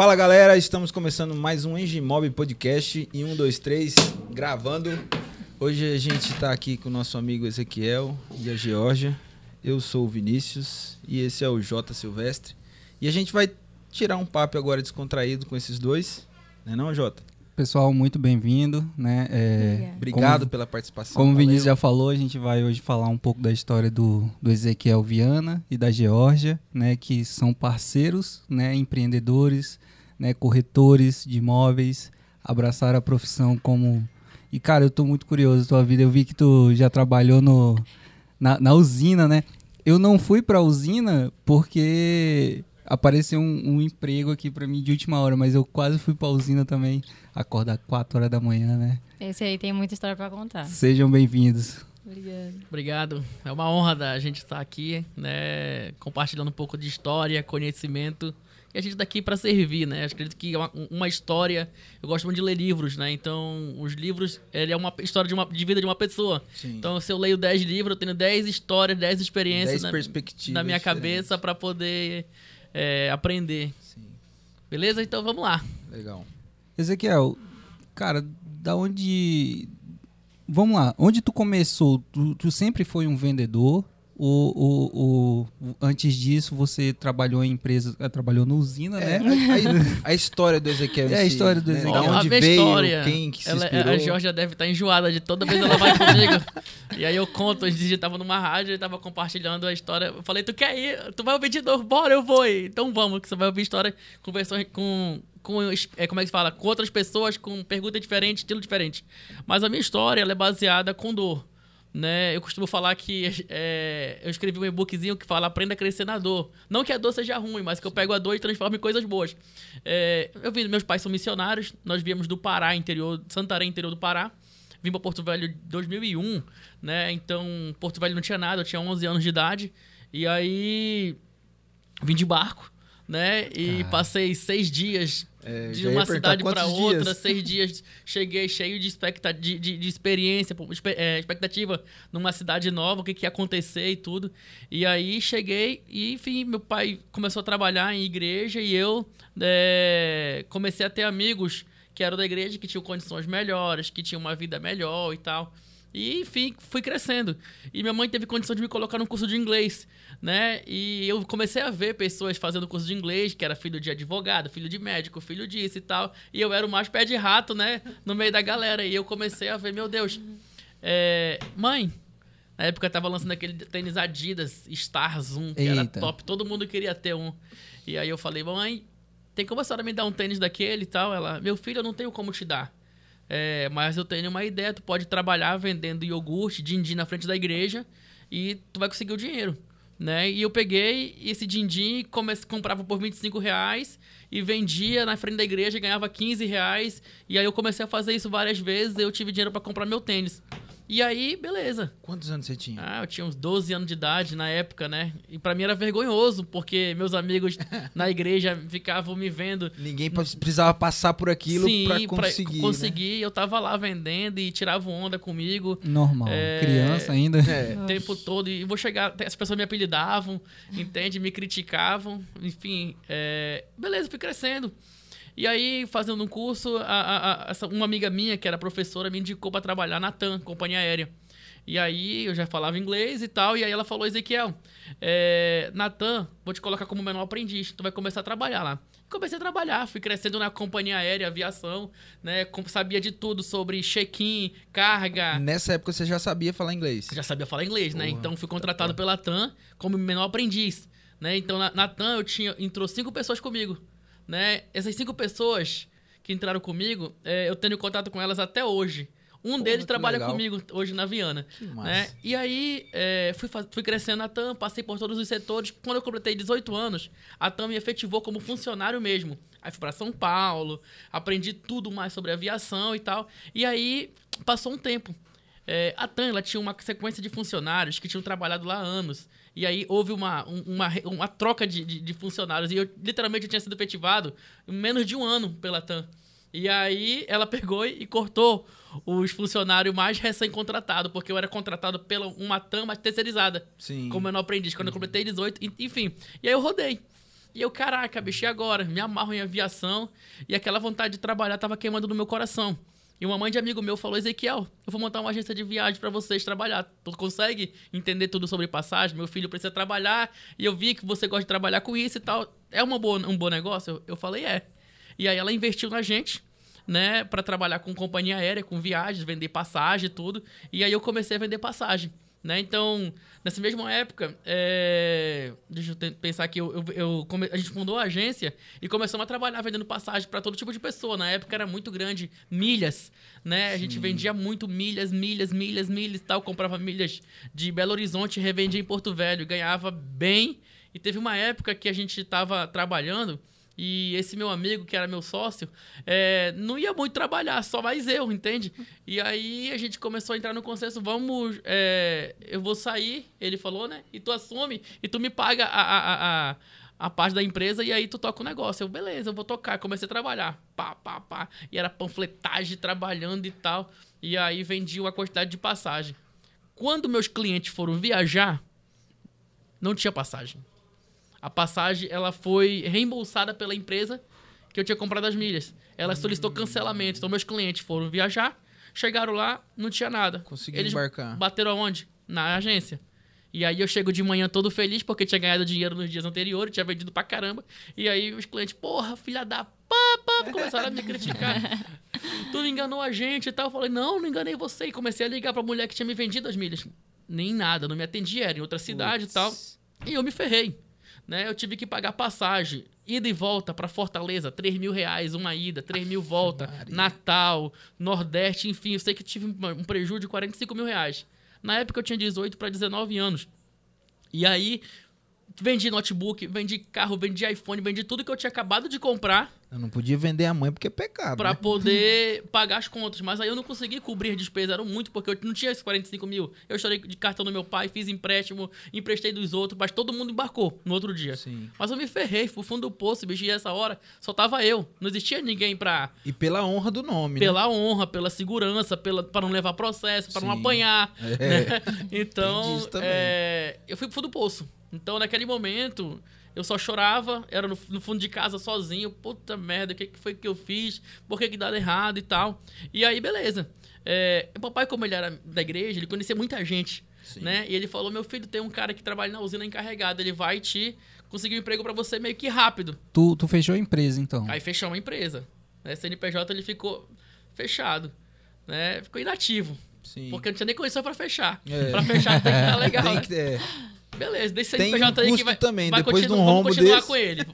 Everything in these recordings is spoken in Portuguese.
Fala galera, estamos começando mais um Engimob Podcast em 1, 2, 3, gravando. Hoje a gente está aqui com o nosso amigo Ezequiel e a Georgia. Eu sou o Vinícius e esse é o J Silvestre. E a gente vai tirar um papo agora descontraído com esses dois, né não, Jota? Pessoal, muito bem-vindo, né? É, Obrigado como, pela participação. Como o. Vinícius já falou, a gente vai hoje falar um pouco da história do, do Ezequiel Viana e da Geórgia, né? Que são parceiros, né? Empreendedores, né? Corretores de imóveis, abraçaram a profissão como... E, cara, eu tô muito curioso da tua vida. Eu vi que tu já trabalhou no, na, na usina, né? Eu não fui pra usina porque apareceu um, um emprego aqui para mim de última hora, mas eu quase fui pra usina também. Acordar 4 horas da manhã, né? Esse aí tem muita história para contar. Sejam bem-vindos. Obrigada. Obrigado. É uma honra da gente estar aqui, né, compartilhando um pouco de história, conhecimento. E a gente tá aqui para servir, né? Eu acredito que uma, uma, história. Eu gosto muito de ler livros, né? Então, os livros, ele é uma história de, uma, de vida de uma pessoa. Sim. Então, se eu leio 10 livros, eu tenho 10 histórias, 10 experiências 10 na, perspectivas na minha cabeça para poder é, aprender. Sim, Beleza? Então, vamos lá. legal. Ezequiel, cara, da onde. Vamos lá, onde tu começou? Tu, tu sempre foi um vendedor? Ou, ou- ou antes disso você trabalhou em empresa, eh, trabalhou na usina, É, né? a, a- história do Ezequiel. É, a história do né? Ezequiel. Da Ó, onde a minha veio, história, quem que se ela- inspirou. A Georgia deve estar enjoada de toda vez ela vai comigo. e aí eu conto, a gente tava numa rádio e tava compartilhando a história. Eu falei, tu quer ir? Tu vai ouvir de novo? Bora, eu vou. ir. Então vamos, que você vai ouvir história com versões com. Com, é, como é que se fala? Com outras pessoas, com pergunta diferente, estilo diferente. Mas a minha história ela é baseada com dor. Né? Eu costumo falar que é, eu escrevi um e-bookzinho que fala Aprenda a crescer na dor. Não que a dor seja ruim, mas que eu pego a dor e transformo em coisas boas. É, eu vim, meus pais são missionários, nós viemos do Pará, interior, Santarém, interior do Pará. Vim para Porto Velho em 2001, né? Então, Porto Velho não tinha nada, eu tinha 11 anos de idade. E aí, vim de barco, né? E Cara. passei seis dias É, de uma cidade para outra, dias? seis dias. Cheguei cheio de, expecta de, de, de experiência, é, expectativa numa cidade nova, o que, que ia acontecer e tudo. E aí cheguei e, enfim, meu pai começou a trabalhar em igreja e eu é, comecei a ter amigos que eram da igreja, que tinham condições melhores, que tinham uma vida melhor e tal. E, enfim, fui crescendo. E minha mãe teve condição de me colocar num curso de inglês, né? E eu comecei a ver pessoas fazendo curso de inglês, que era filho de advogado, filho de médico, filho disso e tal. E eu era o mais pé de rato, né? No meio da galera. E eu comecei a ver, meu Deus, é, mãe, na época tava lançando aquele tênis Adidas Star Zoom, que era Eita. top. Todo mundo queria ter um. E aí eu falei, mãe, tem como a senhora me dar um tênis daquele e tal? Ela, meu filho, eu não tenho como te dar. É, mas eu tenho uma ideia, tu pode trabalhar vendendo iogurte, din-din na frente da igreja e tu vai conseguir o dinheiro, né? E eu peguei esse din-din, comprava por 25 reais e vendia na frente da igreja ganhava 15 reais. E aí eu comecei a fazer isso várias vezes, eu tive dinheiro para comprar meu tênis. E aí, beleza. Quantos anos você tinha? Ah, eu tinha uns 12 anos de idade na época, né? E pra mim era vergonhoso, porque meus amigos na igreja ficavam me vendo Ninguém precisava passar por aquilo Sim, pra conseguir. né? conseguir. Eu tava lá vendendo e tiravam onda comigo Normal. É, Criança ainda. É, o tempo todo. E vou chegar, as pessoas me apelidavam, entende? Me criticavam. Enfim, é, beleza, fui crescendo. E aí, fazendo um curso, a- a- a- uma amiga minha, que era professora, me indicou para trabalhar na TAM, companhia aérea. E aí, eu já falava inglês e tal, e aí ela falou, Ezequiel, é, na TAM, vou te colocar como menor aprendiz, tu vai começar a trabalhar lá. Comecei a trabalhar, fui crescendo na companhia aérea, aviação, né? Sabia de tudo sobre check-in, carga, Nessa época você já sabia falar inglês. já sabia falar inglês, né? Então fui contratado pela TAM como menor aprendiz, né? Então na, na TAM eu tinha entrou cinco pessoas comigo, né? Essas cinco pessoas que entraram comigo, é, eu tenho contato com elas até hoje. Um Porra, deles trabalha legal. comigo hoje na Viana, Que massa. né? E aí é, fui, fui crescendo na TAM, passei por todos os setores. Quando eu completei 18 anos, a TAM me efetivou como funcionário mesmo. Aí fui para São Paulo, aprendi tudo mais sobre aviação e tal. E aí passou um tempo. É, a TAM ela tinha uma sequência de funcionários que tinham trabalhado lá há anos. E aí houve uma, um- uma, uma troca de, de, de funcionários. E eu literalmente eu tinha sido efetivado em menos de um ano pela TAM. E aí ela pegou e cortou os funcionários mais recém-contratados, porque eu era contratado pela uma TAM, mas terceirizada, Sim. como menor aprendiz, quando eu completei 18, en- enfim. E aí eu rodei. E eu, caraca, bicho, e agora? Me amarro em aviação e aquela vontade de trabalhar tava queimando no meu coração. E uma mãe de amigo meu falou: Ezequiel, eu vou montar uma agência de viagem para vocês trabalhar. Tu consegue entender tudo sobre passagem? Meu filho precisa trabalhar e eu vi que você gosta de trabalhar com isso e tal. É uma boa, um bom negócio? Eu, eu falei: é. E aí ela investiu na gente, né, para trabalhar com companhia aérea, com viagens, vender passagem e tudo. E aí eu comecei a vender passagem. Né? Então, nessa mesma época, é... deixa eu pensar aqui, eu, eu, eu come... a gente fundou a agência e começamos a trabalhar vendendo passagem para todo tipo de pessoa. Na época era muito grande, milhas, né? A gente vendia muito milhas, milhas, milhas, milhas e tal. Comprava milhas de Belo Horizonte, revendia em Porto Velho, ganhava bem. E teve uma época que a gente estava trabalhando e esse meu amigo, que era meu sócio, é, não ia muito trabalhar, só mais eu, entende? E aí a gente começou a entrar no consenso, vamos, é, eu vou sair, ele falou, né? E tu assume, e tu me paga a, a, a, a parte da empresa, e aí tu toca o negócio. Eu, beleza, eu vou tocar. Comecei a trabalhar, pá, pá, pá. E era panfletagem, trabalhando e tal. E aí vendi uma quantidade de passagem. Quando meus clientes foram viajar, não tinha passagem. A passagem ela foi reembolsada pela empresa que eu tinha comprado as milhas. Ela solicitou cancelamento. Então, meus clientes foram viajar, chegaram lá, não tinha nada. Conseguiram embarcar. bateram aonde? Na agência. E aí eu chego de manhã todo feliz porque tinha ganhado dinheiro nos dias anteriores, tinha vendido pra caramba. E aí os clientes, porra, filha da papa, começaram a me criticar. tu enganou a gente e tal. Eu falei, não, não enganei você. E comecei a ligar pra mulher que tinha me vendido as milhas. Nem nada, não me atendia, era em outra cidade Putz. e tal. E eu me ferrei. Né? Eu tive que pagar passagem, ida e volta para Fortaleza, 3 mil reais uma ida, 3 mil volta, Maria. Natal, Nordeste, enfim. Eu sei que tive um um prejuízo de 45 mil reais. Na época eu tinha 18 para 19 anos. E aí, vendi notebook, vendi carro, vendi iPhone, vendi tudo que eu tinha acabado de comprar Eu não podia vender a mãe porque é pecado. pra né? poder pagar as contas. Mas aí eu não consegui cobrir as despesas, eram muito, porque eu não tinha esses 45 mil. Eu chorei de cartão do meu pai, fiz empréstimo, emprestei dos outros, mas todo mundo embarcou no outro dia. Sim. Mas eu me ferrei, fui pro fundo do poço, bicho, e essa hora só tava eu. Não existia ninguém pra. E pela honra do nome, né? Pela honra, pela segurança, pela, pra não levar processo, pra não Sim. apanhar. É. né? Então, é, eu fui pro fundo do poço. Então, naquele momento, eu só chorava, era no, no fundo de casa sozinho. Puta merda, o que, que foi que eu fiz? Por que que dado errado e tal? E aí, beleza. É, o papai, como ele era da igreja, ele conhecia muita gente, Sim. né? E ele falou, meu filho, tem um cara que trabalha na usina encarregado, ele vai te conseguir um emprego pra você meio que rápido. Tu, tu fechou a empresa, então. Aí fechou uma empresa. Né? CNPJ, ele ficou fechado, né? Ficou inativo. Sim. Porque não tinha nem condição pra fechar. É. Pra fechar tem que estar legal. Tem né? que, é, Beleza, deixa Tem esse CNPJ aí que vai, também, vai depois de um continuar, vamos rombo continuar desse. com ele.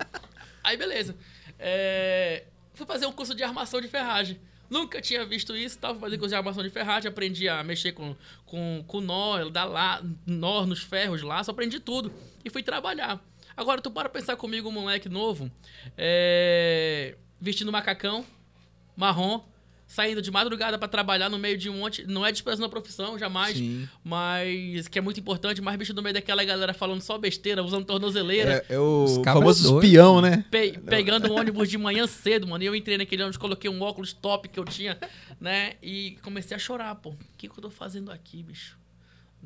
Aí, beleza. É, Fui fazer um curso de armação de ferragem. Nunca tinha visto isso, tava fazendo curso de armação de ferragem, aprendi a mexer com, com, com nó, dar lá, nó nos ferros lá, só aprendi tudo. E fui trabalhar. Agora, tu para pensar comigo, um moleque novo, é, vestindo macacão, marrom, saindo de madrugada pra trabalhar no meio de um monte. Não é desprezando a profissão, jamais. Sim. Mas que é muito importante, mas bicho no meio daquela galera falando só besteira, usando tornozeleira. é, é o famoso espião, né? Pe- pegando um ônibus de manhã cedo, mano. E eu entrei naquele ônibus, coloquei um óculos top que eu tinha, né? E comecei a chorar, pô. O que, que eu tô fazendo aqui, bicho?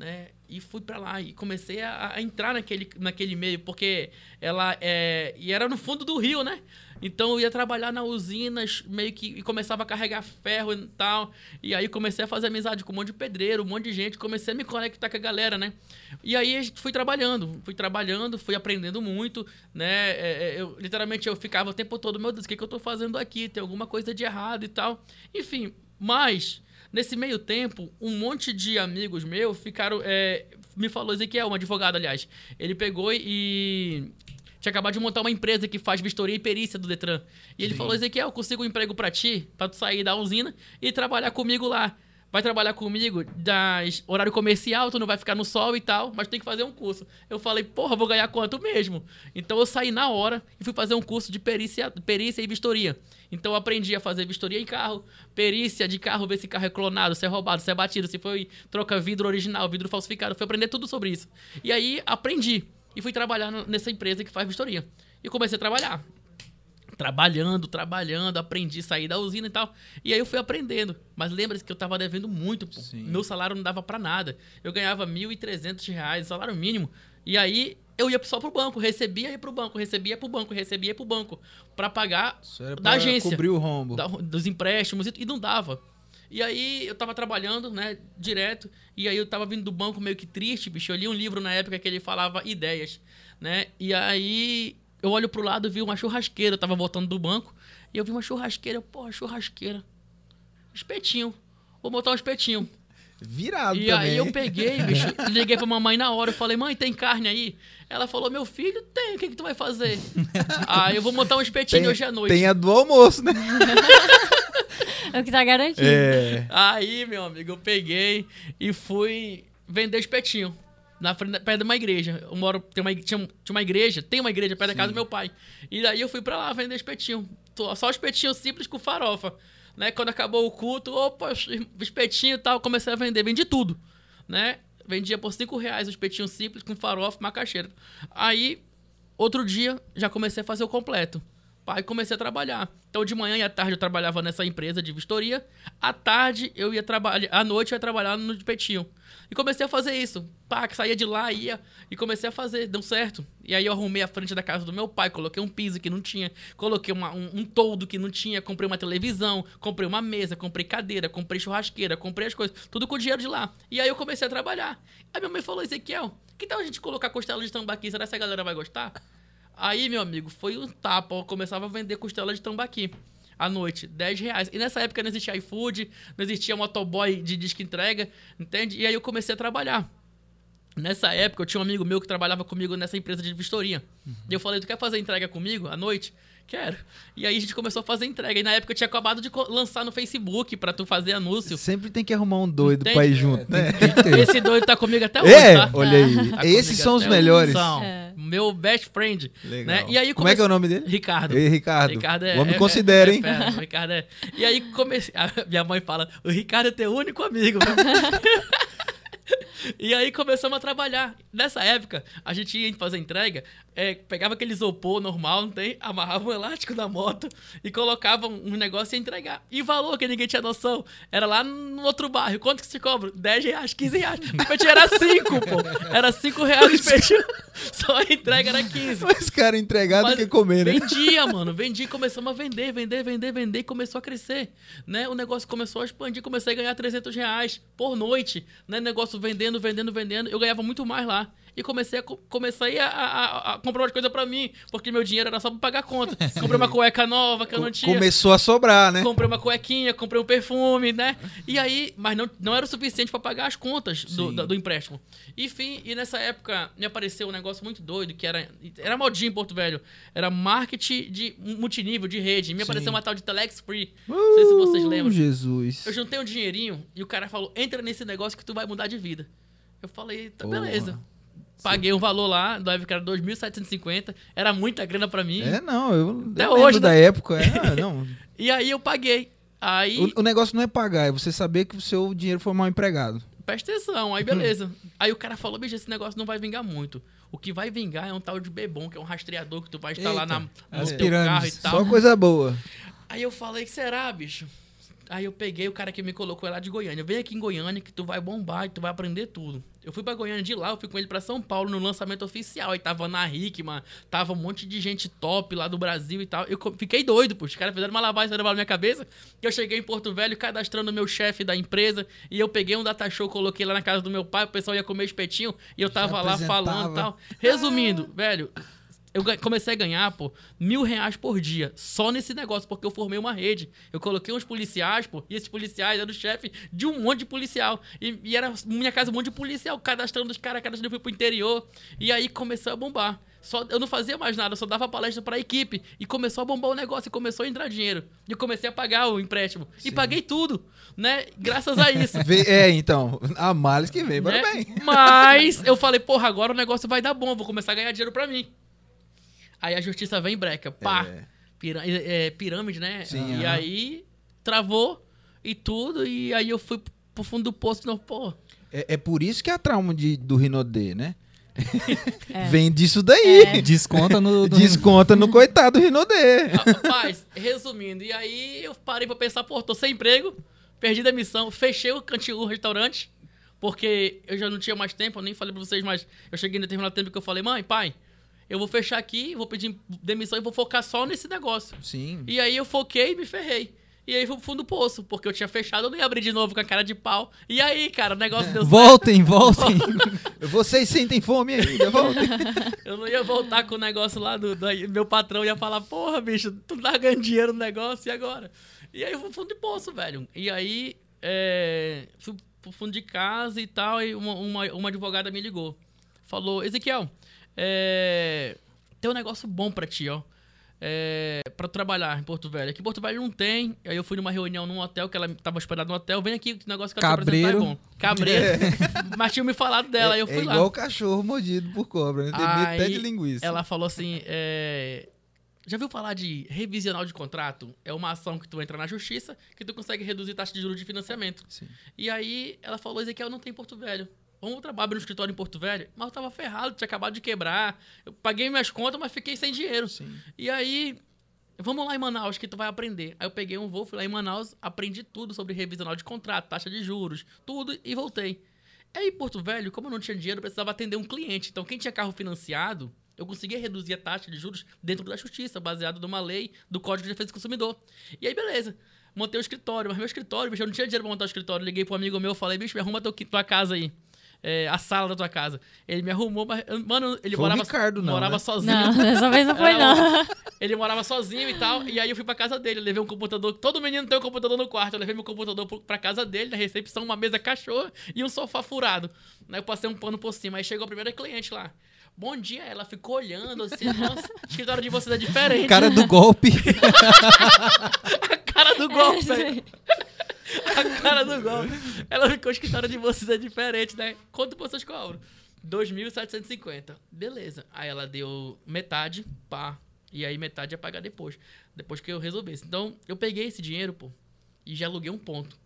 Né? E fui pra lá e comecei a, a entrar naquele, naquele meio, porque ela é. E era no fundo do rio, né? Então eu ia trabalhar na usina, meio que. E começava a carregar ferro e tal. E aí comecei a fazer amizade com um monte de pedreiro, um monte de gente. Comecei a me conectar com a galera, né? E aí fui trabalhando, fui trabalhando, fui aprendendo muito, né? É, é, eu, literalmente eu ficava o tempo todo, meu Deus, o que, que eu tô fazendo aqui? Tem alguma coisa de errado e tal. Enfim, mas. Nesse meio tempo, um monte de amigos meus ficaram. é, me falou, Ezequiel, um advogado, aliás. Ele pegou e. Tinha acabado de montar uma empresa que faz vistoria e perícia do Detran. E ele Sim. falou: Ezequiel, eu consigo um emprego pra ti, pra tu sair da usina e trabalhar comigo lá. Vai trabalhar comigo das horário comercial, tu não vai ficar no sol e tal, mas tem que fazer um curso. Eu falei, porra, vou ganhar quanto mesmo? Então eu saí na hora e fui fazer um curso de perícia, perícia e vistoria. Então eu aprendi a fazer vistoria em carro, perícia de carro, ver se carro é clonado, se é roubado, se é batido, se foi troca vidro original, vidro falsificado. Fui aprender tudo sobre isso. E aí aprendi e fui trabalhar nessa empresa que faz vistoria. E comecei a trabalhar trabalhando, trabalhando, aprendi a sair da usina e tal. E aí eu fui aprendendo. Mas lembra-se que eu tava devendo muito, pô. Sim. Meu salário não dava pra nada. Eu ganhava 1.300 reais, salário mínimo. E aí eu ia só pro banco, recebia e ia pro banco, recebia pro banco, recebia pro banco, pra pagar Isso era da agência. cobrir o rombo. da- dos empréstimos e, e não dava. E aí eu tava trabalhando, né, direto, e aí eu tava vindo do banco meio que triste, bicho. Eu li um livro na época que ele falava ideias, né? E aí eu olho pro lado, vi uma churrasqueira, eu tava voltando do banco, e eu vi uma churrasqueira, porra, churrasqueira. Espetinho. Vou botar um espetinho. Virado E também. aí eu peguei, bicho, liguei pra mamãe na hora, eu falei, mãe, tem carne aí? Ela falou, meu filho, tem, o que, que tu vai fazer? aí eu vou montar um espetinho tem, hoje à noite. tem a do almoço, né? É o que tá garantido. É. Aí, meu amigo, eu peguei e fui vender espetinho. Na frente, perto de uma igreja. Eu moro, tem uma, tinha, tinha uma igreja, tem uma igreja perto da casa do meu pai. E daí eu fui pra lá vender espetinho. Só espetinho simples com farofa. Né? Quando acabou o culto, opa, espetinho e tal, comecei a vender. Vendi tudo, né? Vendia por 5 reais o espetinho simples com farofa e macaxeira. Aí, outro dia, já comecei a fazer o completo. Pai, comecei a trabalhar. Então, de manhã e à tarde eu trabalhava nessa empresa de vistoria. À tarde eu ia trabalhar, à noite eu ia trabalhar no espetinho. E comecei a fazer isso. Pá, que saía de lá, ia e comecei a fazer, deu certo. E aí eu arrumei a frente da casa do meu pai, coloquei um piso que não tinha, coloquei uma- um, um toldo que não tinha, comprei uma televisão, comprei uma mesa, comprei cadeira, comprei churrasqueira, comprei as coisas, tudo com o dinheiro de lá. E aí eu comecei a trabalhar. Aí minha mãe falou, Ezequiel, que tal a gente colocar costela de tambaqui? Será que a galera vai gostar? Aí, meu amigo, foi um tapa. Eu começava a vender costela de tambaqui à noite, 10 reais. E nessa época não existia iFood, não existia motoboy de disco entrega, entende? E aí eu comecei a trabalhar. Nessa época, eu tinha um amigo meu que trabalhava comigo nessa empresa de vistoria. E eu falei, tu quer fazer entrega comigo à noite? Quero. E aí a gente começou a fazer entrega. E na época eu tinha acabado de lançar no Facebook pra tu fazer anúncio. Sempre tem que arrumar um doido Entende? pra ir junto, né? Esse doido tá comigo até hoje, É, tá? olha aí. Tá Esses são os melhores. São. É. Meu best friend. Legal. Né? E aí Como é que é o comece- nome dele? Ricardo. Ei, Ricardo. Ricardo é. O homem é- considera, é- hein? é- é, Ricardo é. E aí comecei. a minha mãe fala: o Ricardo é teu único amigo. E aí começamos a trabalhar. Nessa época, a gente ia fazer entrega, é, pegava aquele isopor normal, não tem? Amarrava um elástico na moto e colocava um negócio e ia entregar. E o valor que ninguém tinha noção era lá no outro bairro. Quanto que se cobra? 10 reais, 15 reais. O espetinho era 5, pô. Era 5 reais o espetinho. Só a entrega era 15. Mas cara entregar do que comer, né? Vendia, mano. Vendia e começamos a vender, vender, vender, vender e começou a crescer. Né? O negócio começou a expandir, comecei a ganhar 300 reais por noite. Né? Negócio vendendo, vendendo, vendendo. Eu ganhava muito mais lá. E comecei a, co- comecei a, a- a- a comprar umas coisas pra mim, porque meu dinheiro era só pra pagar conta. Comprei uma cueca nova que eu não tinha. Começou a sobrar, né? Comprei uma cuequinha, comprei um perfume, né? E aí, mas não, não era o suficiente pra pagar as contas do, Sim. da- do empréstimo. Enfim, e nessa época me apareceu um negócio muito doido, que era. Era modinha em Porto Velho. Era marketing de multinível, de rede. Me apareceu uma tal de Telex Free. não sei se vocês Uh, lembram. Jesus. Eu juntei um dinheirinho e o cara falou: entra nesse negócio que tu vai mudar de vida. Eu falei, tá, Porra. beleza. Paguei um valor lá, na época era 2.750, era muita grana pra mim. É, não, eu, Até eu hoje, da né? época. É, não. E aí eu paguei. Aí. O, o negócio não é pagar, é você saber que o seu dinheiro foi mal empregado. Presta atenção, aí beleza. aí o cara falou, bicho, esse negócio não vai vingar muito. O que vai vingar é um tal de bebom, que é um rastreador que tu vai instalar Eita, na, no teu carro e tal. Só coisa boa. Aí eu falei, será, bicho? Aí eu peguei o cara que me colocou lá de Goiânia. Vem aqui em Goiânia que tu vai bombar e tu vai aprender tudo. Eu fui pra Goiânia de lá, eu fui com ele pra São Paulo no lançamento oficial. Aí tava na Hickman, tava um monte de gente top lá do Brasil e tal. Eu fiquei doido, pô. Os caras fizeram uma lavagem na minha cabeça. Que eu cheguei em Porto Velho cadastrando o meu chefe da empresa. E eu peguei um data show, coloquei lá na casa do meu pai. O pessoal ia comer espetinho. E eu tava lá falando e tal. Resumindo, velho, eu comecei a ganhar, pô, mil reais por dia. Só nesse negócio, porque eu formei uma rede. Eu coloquei uns policiais, pô, e esses policiais eram o chefe de um monte de policial. E, e era minha casa um monte de policial, cadastrando os caras, cadastrando eu fui pro interior. E aí começou a bombar. Só, eu não fazia mais nada, eu só dava palestra pra equipe. E começou a bombar o negócio, e começou a entrar dinheiro. E eu comecei a pagar o empréstimo. E paguei tudo, né? Graças a isso. É, então, a males que vem, mas né? bem. Mas eu falei, porra, agora o negócio vai dar bom, vou começar a ganhar dinheiro pra mim. Aí a justiça vem e breca, pá, É. pirâ- é, pirâmide, né? Sim, e aham. aí travou e tudo, e aí eu fui pro fundo do poço de novo, pô. É, é por isso que é a trauma de, do Rinodê, né? É. Vem disso daí. É. Desconta no. no- Desconta no coitado do Rinodê. Rapaz, resumindo, e aí eu parei pra pensar, pô, tô sem emprego, perdi a missão, fechei o cantinho, o restaurante, Porque eu já não tinha mais tempo, eu nem falei pra vocês, mas eu cheguei em determinado tempo que eu falei, mãe, pai, eu vou fechar aqui, vou pedir demissão e vou focar só nesse negócio. Sim. E aí eu foquei e me ferrei. E aí fui pro fundo do poço, porque eu tinha fechado, eu não ia abrir de novo com a cara de pau. E aí, cara, o negócio deu certo. Voltem, voltem. Vocês sentem fome ainda? Voltem. Eu não ia voltar com o negócio lá do, do- Meu patrão ia falar, porra, bicho, tu tá ganhando dinheiro no negócio, e agora? E aí eu fui pro fundo de poço, velho. E aí, é, fui pro fundo de casa e tal, e uma, uma, uma advogada me ligou. Falou, Ezequiel, é, tem um negócio bom pra ti, ó. É, pra trabalhar em Porto Velho. Aqui em Porto Velho não tem. Aí eu fui numa reunião num hotel, que ela tava hospedada no hotel. Vem aqui, que negócio que eu te é Cabreiro. bom. Cabreiro. Mas tinha me falado dela, aí eu é fui lá. igual cachorro mordido por cobra, né? Tem medo até Aí de linguiça. Ela falou assim: é, já viu falar de revisional de contrato? É uma ação que tu entra na justiça que tu consegue reduzir taxa de juros de financiamento. Sim. E aí ela falou: Ezequiel não tem em Porto Velho. Vamos trabalhar no escritório em Porto Velho? Mas eu tava ferrado, tinha acabado de quebrar. Eu paguei minhas contas, mas fiquei sem dinheiro. Sim. E aí, vamos lá em Manaus que tu vai aprender. Aí eu peguei um voo, fui lá em Manaus, aprendi tudo sobre revisional de contrato, taxa de juros, tudo e voltei. Aí em Porto Velho, como eu não tinha dinheiro, eu precisava atender um cliente. Então quem tinha carro financiado, eu conseguia reduzir a taxa de juros dentro da justiça, baseado numa lei do Código de Defesa do Consumidor. E aí, beleza. Montei o escritório, mas meu escritório, bicho, eu não tinha dinheiro pra montar o escritório. Liguei pro amigo meu, falei, bicho, me arruma teu, tua casa aí. É, a sala da tua casa. Ele me arrumou, mas, mano, ele Foi o morava, Ricardo, não, morava né? sozinho. Não, dessa vez não foi, não. Ele morava sozinho e tal, e aí eu fui pra casa dele, levei um computador, todo menino tem um computador no quarto, eu levei meu computador pra casa dele, na recepção, uma mesa cachorra e um sofá furado. Aí eu passei um pano por cima, aí chegou a primeira cliente lá. Bom dia, ela ficou olhando assim, nossa, o escritório de vocês é diferente. Cara do golpe. a cara do golpe, É, velho. A cara do golpe. Ela ficou, o escritório de vocês é diferente, né? Quanto vocês cobram? 2.750. Beleza. Aí ela deu metade, pá. E aí metade ia pagar depois. Depois que eu resolvesse. Então, eu peguei esse dinheiro, pô, e já aluguei um ponto.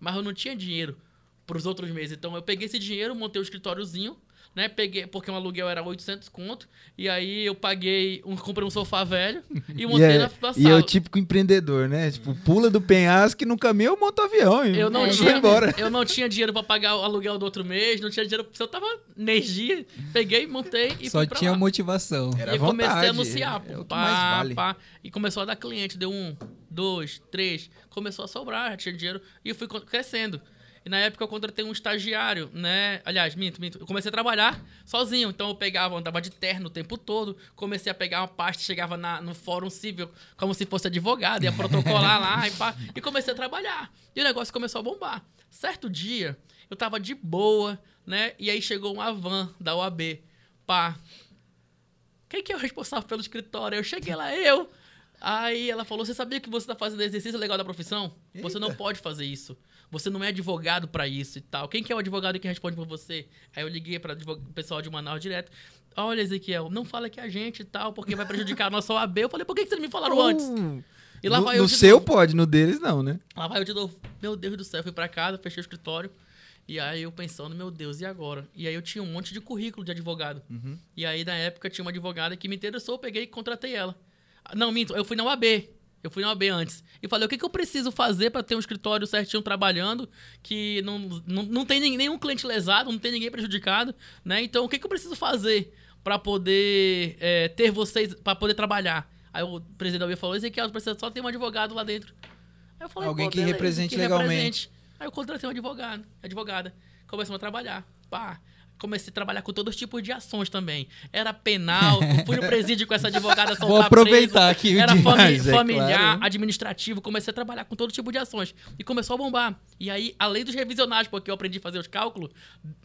Mas eu não tinha dinheiro pros outros meses. Então, eu peguei esse dinheiro, montei o escritóriozinho, né? Peguei, porque um aluguel era 800 conto. E aí eu paguei, um, comprei um sofá velho e E montei é, na, na e é sala. o típico empreendedor, né? Tipo, pula do penhasco no caminho monta o avião. e Eu não, É. tinha, embora. eu não tinha dinheiro pra pagar o aluguel do outro mês, não tinha dinheiro. Eu tava energia, peguei, montei e Só tinha lá. motivação. Era e comecei vontade, a anunciar, é pô. o que pá, vale. pá, e começou a dar cliente. Deu um, dois, três. Começou a sobrar, já tinha dinheiro. E eu fui crescendo. E na época eu contratei um estagiário, né? Aliás, minto, minto. Eu comecei a trabalhar sozinho. Então eu pegava, andava de terno o tempo todo. Comecei a pegar uma pasta, chegava na- no fórum civil como se fosse advogado, ia protocolar lá e pá. E comecei a trabalhar. E o negócio começou a bombar. Certo dia, eu tava de boa, né? E aí chegou uma van da OAB. Pá, quem que é o responsável pelo escritório? Eu cheguei lá, eu. Aí ela falou: Você sabia que você tá fazendo exercício legal da profissão? Você não Eita. pode fazer isso. Você não é advogado pra isso e tal. Quem que é o advogado que responde por você? Aí eu liguei para o pessoal de Manaus direto. Olha, Ezequiel, não fala que é a gente e tal, porque vai prejudicar a nossa OAB. Eu falei, por que que vocês não me falaram antes? Uh, E lá no vai eu no seu novo. pode, no deles não, né? Lá vai eu de novo. Meu Deus do céu, eu fui pra casa, fechei o escritório. E aí eu pensando, meu Deus, e agora? E aí eu tinha um monte de currículo de advogado. E aí na época tinha uma advogada que me interessou, eu peguei e contratei ela. Ah, Não, minto, eu fui na UAB. Eu fui na UAB antes. E falei, o que, que eu preciso fazer pra ter um escritório certinho trabalhando, que não, não, não tem nenhum cliente lesado, não tem ninguém prejudicado, né? Então, o que, que eu preciso fazer pra poder é, ter vocês, pra poder trabalhar? Aí o presidente da UAB falou, Ezequiel, precisa só ter um advogado lá dentro. Aí eu falei, Alguém que beleza, represente que legalmente. represente. Aí eu contratei um advogado, advogada. Começamos a trabalhar. Pá. Comecei a trabalhar com todos os tipos de ações também. Era penal, fui no presídio com essa advogada soltar Vou aproveitar aqui o Era dia. fami- Mas é familiar, claro. administrativo. Comecei a trabalhar com todo tipo de ações. E começou a bombar. E aí, além dos revisionários, porque eu aprendi a fazer os cálculos,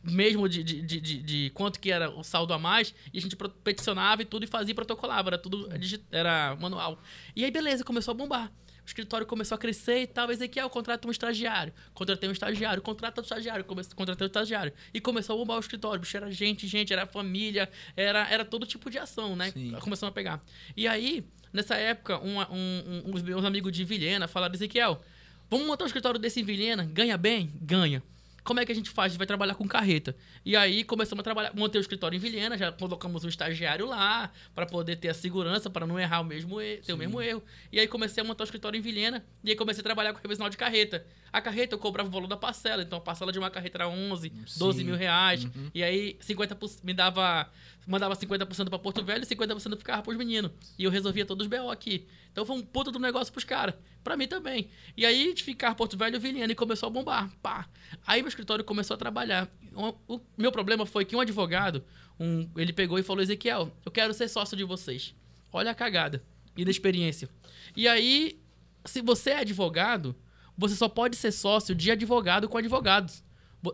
mesmo de, de, de, de- de quanto que era o saldo a mais, e a gente peticionava e tudo e fazia e protocolava. Era tudo era manual. E aí, beleza, começou a bombar. O escritório começou a crescer e tal. Ezequiel, contrata um estagiário. Contratei um estagiário, contrata um estagiário, comece- contratei um estagiário. E começou a bombar o escritório. Bicho, era gente, gente, era família, era, era todo tipo de ação, né? Sim. Começando a pegar. E aí, nessa época, um, um, um, os meus amigos de Vilhena falaram, Ezequiel, vamos montar um escritório desse em Vilhena? Ganha bem? Ganha. Como é que a gente faz? A gente vai trabalhar com carreta. E aí começamos a trabalhar, montei o escritório em Vilhena, já colocamos um estagiário lá para poder ter a segurança, para não errar o mesmo erro, ter o mesmo erro. E aí comecei a montar o escritório em Vilhena e aí comecei a trabalhar com revisional de carreta. A carreta eu cobrava o valor da parcela, então a parcela de uma carreta era 11, 12 mil reais. E aí 50% me dava mandava 50% para Porto Velho e 50% ficava pros meninos. E eu resolvia todos os BO aqui. Então foi um puta do negócio pros caras. Pra mim também. E aí de ficar Porto Velho, Vilhena e começou a bombar. Pá. Aí meu escritório começou a trabalhar. O, o meu problema foi que um advogado, um, ele pegou e falou: Ezequiel, eu quero ser sócio de vocês. Olha a cagada. E da experiência. E aí, se você é advogado, você só pode ser sócio de advogado com advogados.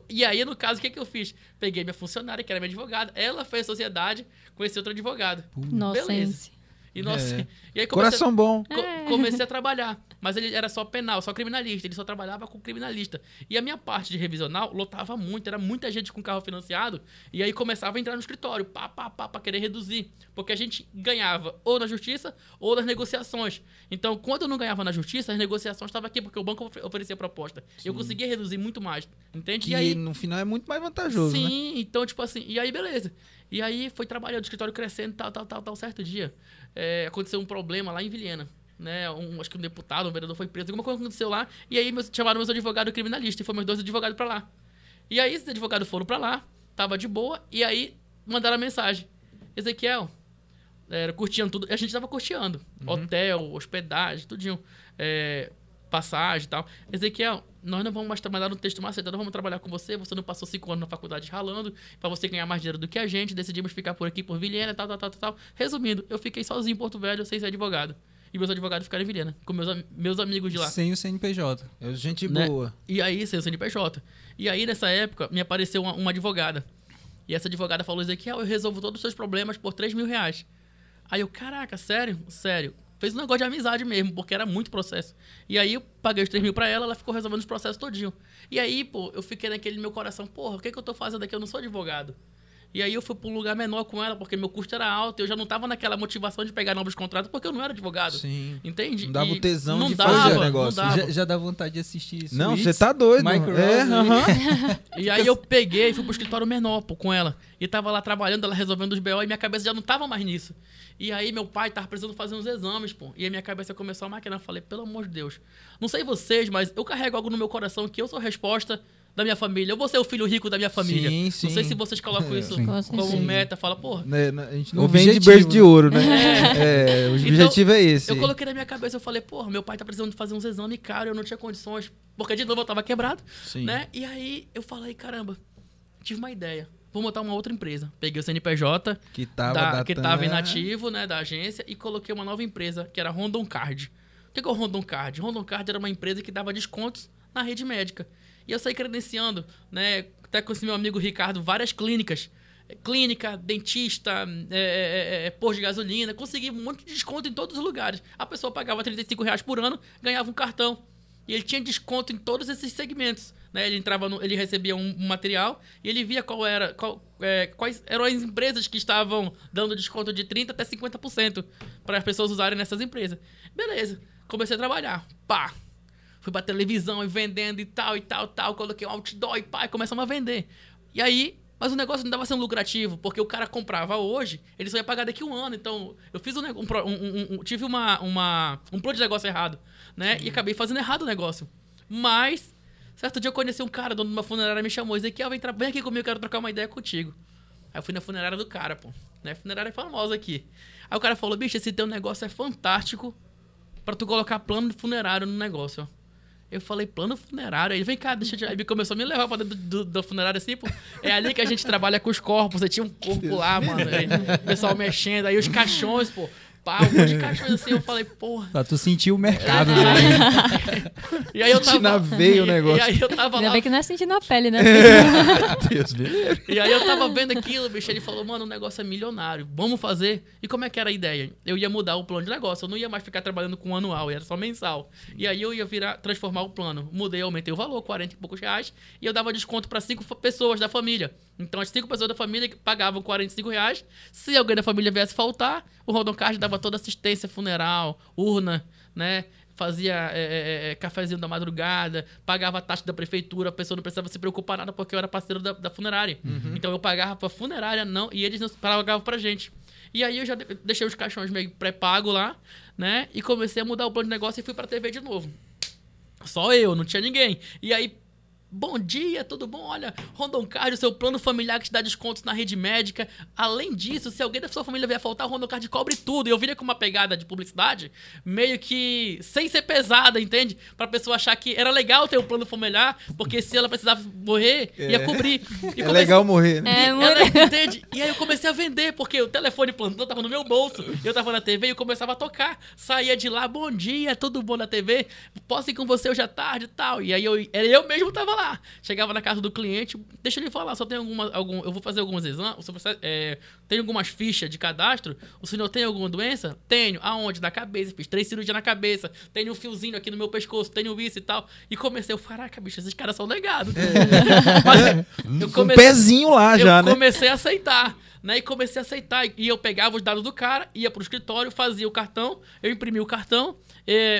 E aí, no caso, o que, que eu fiz? Peguei minha funcionária, que era minha advogada, ela fez sociedade com esse outro advogado. Inocência. E, nossa, É. e aí comecei, Coração bom. co- comecei a trabalhar. Mas ele era só penal, só criminalista. Ele só trabalhava com criminalista. E a minha parte de revisional lotava muito. Era muita gente com carro financiado. E aí começava a entrar no escritório, pá, pá, pá, pra querer reduzir. Porque a gente ganhava ou na justiça ou nas negociações. Então, quando eu não ganhava na justiça, as negociações estavam aqui, porque o banco ofe- oferecia proposta. Eu conseguia reduzir muito mais. Entende? Que E aí, no final é muito mais vantajoso, né? Sim, então, tipo assim, e aí, beleza. E aí foi trabalhando, o escritório crescendo, tal, tal, tal, tal. Certo dia, é, aconteceu um problema lá em Vilhena. Né, um, acho que um deputado, um vereador foi preso, alguma coisa aconteceu lá. E aí meus, chamaram meus advogados criminalistas e foram meus dois advogados pra lá. E aí esses advogados foram pra lá, tava de boa, e aí mandaram a mensagem. Ezequiel, era, curtindo tudo. A gente tava curtindo. Hotel, hospedagem, tudinho. É, passagem e tal. Ezequiel, nós não vamos mais trabalhar no texto macetado, nós vamos trabalhar com você. Você não passou cinco anos na faculdade ralando, pra você ganhar mais dinheiro do que a gente. Decidimos ficar por aqui, por Vilhena, tal, tal, tal, tal. Resumindo, eu fiquei sozinho em Porto Velho, sem ser advogado. E meus advogados ficaram em Vilhena, com meus, meus amigos de lá. Sem o CNPJ. É gente Né? boa. E aí, sem o CNPJ. E aí, nessa época, me apareceu uma, uma advogada. E essa advogada falou, Ezequiel, eu resolvo todos os seus problemas por 3 mil reais. Aí eu, caraca, sério? Sério. Fez um negócio de amizade mesmo, porque era muito processo. E aí eu paguei os 3 mil pra ela, ela ficou resolvendo os processos todinho. E aí, pô, eu fiquei naquele meu coração, porra, o que, que eu tô fazendo aqui? Eu não sou advogado. E aí eu fui pra um lugar menor com ela, porque meu custo era alto, eu já não tava naquela motivação de pegar novos contratos, porque eu não era advogado. Sim. Entende? Não dava E o tesão não de dava, fazer o não negócio. dava. Já, já dá vontade de assistir isso. Não, você tá doido. Michael é, Rose. aham. E aí eu peguei e fui pro escritório menor, pô, com ela. E tava lá trabalhando, ela resolvendo os BO e minha cabeça já não tava mais nisso. E aí meu pai tava precisando fazer uns exames, pô. E aí minha cabeça começou a maquinar. Eu falei, pelo amor de Deus. Não sei vocês, mas eu carrego algo no meu coração que eu sou a resposta da minha família. Eu vou ser o filho rico da minha família. Sim, sim. Não sei se vocês colocam isso Sim. Com como certeza. meta. Fala, porra, Né, A gente não Objetivo, vende berço de né? ouro, né? É, o objetivo é esse. Eu coloquei na minha cabeça, eu falei, porra, meu pai tá precisando fazer uns exames caros, eu não tinha condições, porque de novo eu tava quebrado, Sim. né? E aí eu falei, caramba, tive uma ideia. Vou montar uma outra empresa. Peguei o CNPJ, Que tava da- datando- que tava inativo, né, da agência, e coloquei uma nova empresa, que era a Rondon Card. O que que é o Rondon Card? Rondon Card era uma empresa que dava descontos na rede médica. E eu saí credenciando, né, até com esse meu amigo Ricardo, várias clínicas. Clínica, dentista, é, é, é, posto de gasolina. Consegui um monte de desconto em todos os lugares. A pessoa pagava 35 reais por ano, ganhava um cartão. E ele tinha desconto em todos esses segmentos. Né? Ele entrava no, ele recebia um, um material e ele via qual era, qual, é, quais eram as empresas que estavam dando desconto de 30% até 50% para as pessoas usarem nessas empresas. Beleza, comecei a trabalhar. Pá! Fui pra televisão e vendendo e tal, e tal, tal. Coloquei um outdoor e e começamos a vender. E aí, mas o negócio não estava sendo lucrativo, porque o cara comprava hoje, ele só ia pagar daqui um ano. Então, eu fiz um, um um- um- tive uma, uma, um plano de negócio errado, né? E acabei fazendo errado o negócio. Mas, certo dia eu conheci um cara, dono de uma funerária, me chamou, Ezequiel, vem, tra- vem aqui comigo, eu quero trocar uma ideia contigo. Aí eu fui na funerária do cara, pô. Né? Funerária famosa aqui. Aí o cara falou, bicho, esse teu negócio é fantástico pra tu colocar plano de funerário no negócio, ó. Eu falei, plano funerário. Ele, vem cá, deixa eu ele começou a me levar pra dentro do, do, do funerário assim, pô. É ali que a gente trabalha com os corpos. Aí tinha um corpo lá, mano. Aí, o pessoal mexendo. Aí os caixões, pô. Pá, um monte de assim. Eu falei, porra. Pra tu sentir o mercado. É. né? E aí eu tava. Na veia o negócio. E aí eu tava Ainda lá. bem que não é sentindo a pele, né? Deus me livre. E aí eu tava vendo aquilo, bicho, ele falou, mano, o negócio é milionário, vamos fazer? E como é que era a ideia? Eu ia mudar o plano de negócio, eu não ia mais ficar trabalhando com anual, era só mensal. E aí eu ia virar, transformar o plano. Mudei, aumentei o valor, 40 e poucos reais, e eu dava desconto para cinco pessoas da família. Então as cinco pessoas da família pagavam 45 reais. Se alguém da família viesse faltar, o Rodon Card dava toda assistência funeral, urna, né? fazia é, é, é, cafezinho da madrugada, pagava a taxa da prefeitura, a pessoa não precisava se preocupar nada porque eu era parceiro da, da funerária. Então eu pagava pra funerária não, e eles não pagavam pra gente. E aí eu já de- deixei os caixões meio pré-pago lá, né? E comecei a mudar o plano de negócio e fui pra TV de novo. Só eu, não tinha ninguém. E aí, bom dia, tudo bom? Olha, Rondon Card, o seu plano familiar que te dá descontos na rede médica. Além disso, se alguém da sua família vier faltar, o Rondon Card cobre tudo. E eu viria com uma pegada de publicidade, meio que sem ser pesada, entende? Pra pessoa achar que era legal ter o plano familiar, porque se ela precisava morrer, ia É. cobrir. E É legal morrer. né? É, ela, muito. entende? E aí eu comecei a vender, porque o telefone plantão tava no meu bolso. Eu tava na TV e eu começava a tocar. Saía de lá, bom dia, tudo bom na TV? Posso ir com você hoje à tarde e tal. E aí eu, eu mesmo tava lá. Chegava na casa do cliente, deixa ele falar, só tem alguma. Algum, eu vou fazer alguns exames. Você, é, tem algumas fichas de cadastro. O senhor tem alguma doença? Tenho. Aonde? Na cabeça. Fiz três cirurgias na cabeça. Tenho um fiozinho aqui no meu pescoço. Tenho isso e tal. E comecei, eu, caraca, bicho, esses caras são legados. Eu Um pezinho lá já, né? comecei a aceitar, né? E comecei a aceitar. E eu pegava os dados do cara, ia pro escritório, fazia o cartão, eu imprimia o cartão,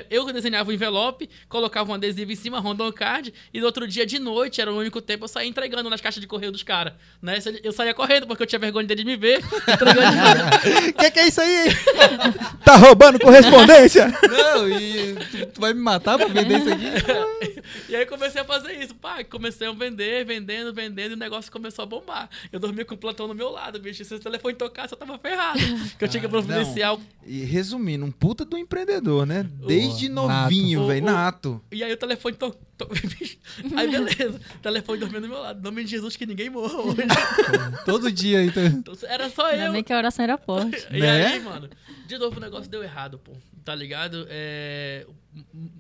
eu desenhava o envelope, colocava um adesivo em cima, Rondon Card, e no outro dia de noite, era o único tempo, eu saía entregando nas caixas de correio dos caras, né? Eu saía correndo, porque eu tinha vergonha deles me ver, entregando. que que é isso aí? tá roubando correspondência? Não, e tu, tu vai me matar pra vender isso aqui? e aí comecei a fazer isso, pá, comecei a vender, vendendo, vendendo, e o negócio começou a bombar. Eu dormia com o plantão do meu lado, bicho, se o telefone tocasse, eu tava ferrado, que eu tinha que providenciar o E resumindo, um puta do empreendedor, né? Desde Nato. novinho, velho, nato. E aí o telefone to... to- Aí beleza, o telefone dormindo do meu lado. Em nome de Jesus que ninguém morra hoje. Todo dia, então. Então, era só Ainda eu. bem que a oração era forte. E Né? aí, mano, de novo o negócio deu errado, pô. Tá ligado? É,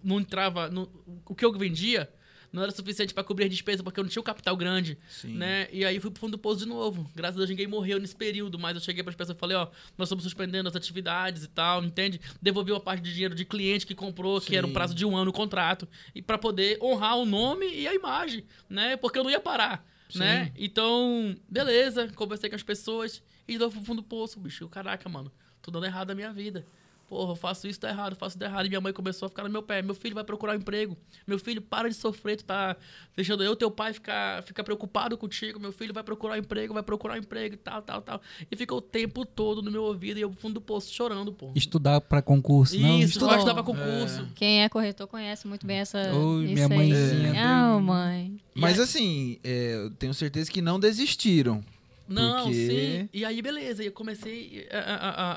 não entrava. não- o que eu vendia não era suficiente pra cobrir a despesa, porque eu não tinha um capital grande. Sim. Né? E aí fui pro fundo do poço de novo. Graças a Deus ninguém morreu nesse período, mas eu cheguei pras pessoas e falei, ó, nós estamos suspendendo as atividades e tal, entende? Devolvi uma parte de dinheiro de cliente que comprou, que era um Sim. prazo de um ano o contrato, e pra poder honrar o nome e a imagem, né? Porque eu não ia parar, né? Então, beleza, conversei com as pessoas e novo pro fundo do poço, bicho. Caraca, mano, tô dando errado a minha vida. Porra, eu faço isso, tá errado, faço isso errado. E minha mãe começou a ficar no meu pé. Meu filho vai procurar um emprego. Meu filho, para de sofrer, tu tá deixando eu, teu pai, ficar, ficar preocupado contigo. Meu filho vai procurar um emprego, vai procurar um emprego e tal, tal, tal. E ficou o tempo todo no meu ouvido e eu no fundo do poço chorando, pô. Estudar pra concurso, não? Isso, Estudar. eu estudava concurso. Quem é corretor conhece muito bem essa. Oi, isso minha mãezinha Ah, dele. mãe. Mas assim, é, eu tenho certeza que não desistiram. Não, Porque- sim. E aí, beleza. E eu comecei a, a- a-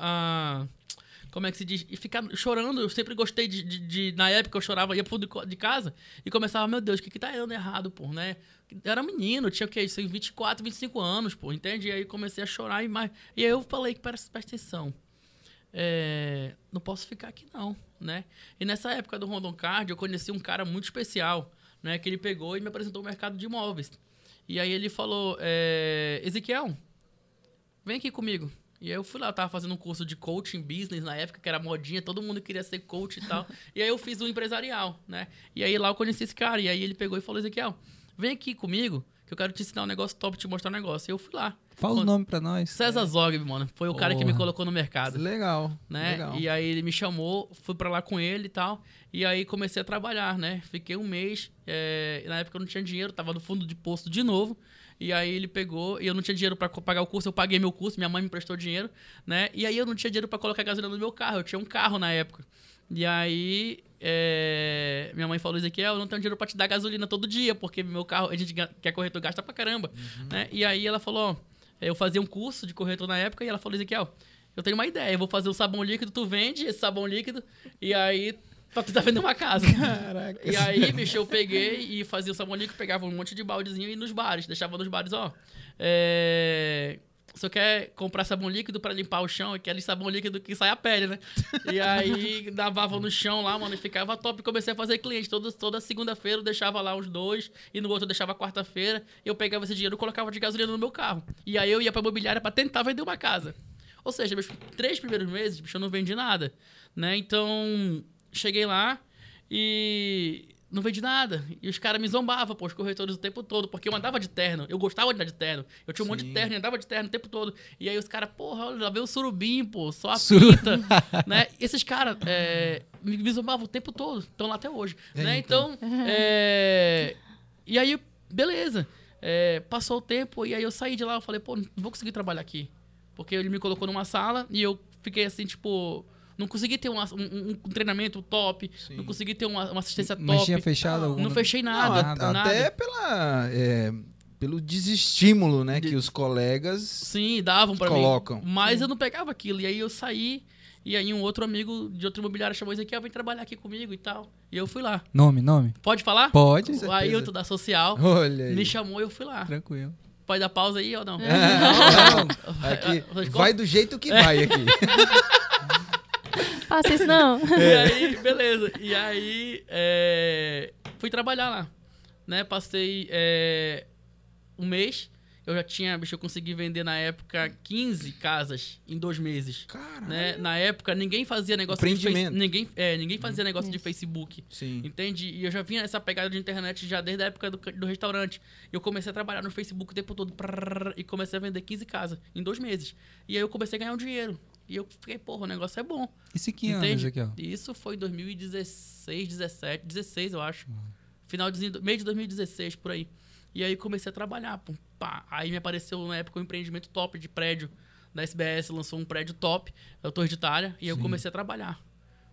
a- Como é que se diz? E ficar chorando. Eu sempre gostei de, de- de- Na época eu chorava, ia pro de casa e começava, meu Deus, o que que tá dando errado, pô, né? Eu era menino, tinha o quê? Isso, 24, 25 anos, pô, entende? E aí comecei a chorar e mais. E aí eu falei, presta atenção. É, não posso ficar aqui não, né? E nessa época do Rondon Card, eu conheci um cara muito especial, né? Que ele pegou e me apresentou o mercado de imóveis. E aí ele falou, é, Ezequiel, vem aqui comigo. E aí eu fui lá, eu tava fazendo um curso de coaching business na época, que era modinha, todo mundo queria ser coach e tal. e aí eu fiz o empresarial, né? E aí lá eu conheci esse cara, e aí ele pegou e falou, Ezequiel, vem aqui comigo, que eu quero te ensinar um negócio top, te mostrar um negócio. E eu fui lá. Fala o Quando- nome pra nós. César Zog, mano, foi o cara que me Porra. colocou no mercado Legal. né? Legal. E aí ele me chamou, fui pra lá com ele e tal. E aí comecei a trabalhar, né? Fiquei um mês. é, na época eu não tinha dinheiro, tava no fundo de posto de novo. E aí ele pegou, e eu não tinha dinheiro pra co- pagar o curso, eu paguei meu curso, minha mãe me emprestou dinheiro, né? E aí eu não tinha dinheiro pra colocar gasolina no meu carro, eu tinha um carro na época. E aí é, minha mãe falou, Ezequiel, eu não tenho dinheiro pra te dar gasolina todo dia, porque meu carro, a gente ga- que é corretor gasta pra caramba, né? E aí ela falou, ó, eu fazia um curso de corretor na época, e ela falou, Ezequiel, eu tenho uma ideia, eu vou fazer um sabão líquido, tu vende esse sabão líquido, e aí pra tá vendendo uma casa. Caraca. E aí, bicho, eu peguei e fazia o sabão líquido, pegava um monte de baldezinho e ia nos bares, deixava nos bares, ó. É... Você quer comprar sabão líquido pra limpar o chão? Aquele sabão líquido que sai a pele, né? E aí, lavava no chão lá, mano, e ficava top. Comecei a fazer cliente. Todo, toda segunda-feira eu deixava lá uns dois, e no outro eu deixava quarta-feira. Eu pegava esse dinheiro e colocava de gasolina no meu carro. E aí eu ia pra imobiliária pra tentar vender uma casa. Ou seja, meus três primeiros meses, bicho, eu não vendi nada, né? Então, cheguei lá e não vendi nada. E os caras me zombavam, pô, os corretores o tempo todo, porque eu andava de terno. Eu gostava de andar de terno. Eu tinha um monte de Sim. terno e andava de terno o tempo todo. E aí os caras, porra, olha, lá veio o surubim, pô, só a pinta, né? Esses caras é, me visumava o tempo todo. Estão lá até hoje. É, né? então. Então, é, e aí, beleza. É, passou o tempo e aí eu saí de lá. Eu falei, pô, não vou conseguir trabalhar aqui. Porque ele me colocou numa sala e eu fiquei assim, tipo... Não consegui ter um, um- um treinamento top. Sim. Não consegui ter uma, uma assistência Mas top. tinha fechado algum... Não fechei Não, nada. a- nada. até pela, é, pelo desestímulo, né, De- que os colegas Sim, davam pra colocam. mim. Mas eu não pegava aquilo. E aí eu saí, e aí um outro amigo de outro imobiliário chamou Ezequiel, vem trabalhar aqui comigo e tal. E eu fui lá. Nome, nome? Pode falar? Pode. O Ailton da Social Olha aí. me chamou e eu fui lá. Tranquilo. Pode dar pausa aí ou não? Não, aqui, Vocês vai do jeito que vai aqui. Faça isso não. E aí, beleza. E aí, é, fui trabalhar lá. Né? Passei é, um mês. Eu já tinha, bicho, eu consegui vender na época 15 casas em dois meses. Cara, Né? Na época, ninguém fazia negócio de face- Empreendimento. ninguém, é, ninguém fazia negócio de Facebook. sim. Entende? E eu já vinha essa pegada de internet já desde a época do, do restaurante. Eu comecei a trabalhar no Facebook o tempo todo prrr, e comecei a vender 15 casas em dois meses. E aí eu comecei a ganhar um dinheiro. E eu fiquei, porra, o negócio é bom. Isso que ano, Entende? Ezequiel? Isso foi em 2016, 17, 16, eu acho. Final de meio de 2016, por aí. E aí comecei a trabalhar. pum, pá. Aí me apareceu na época um empreendimento top de prédio. Da SBS lançou um prédio top, é o Torre de Itália, e eu Sim. comecei a trabalhar.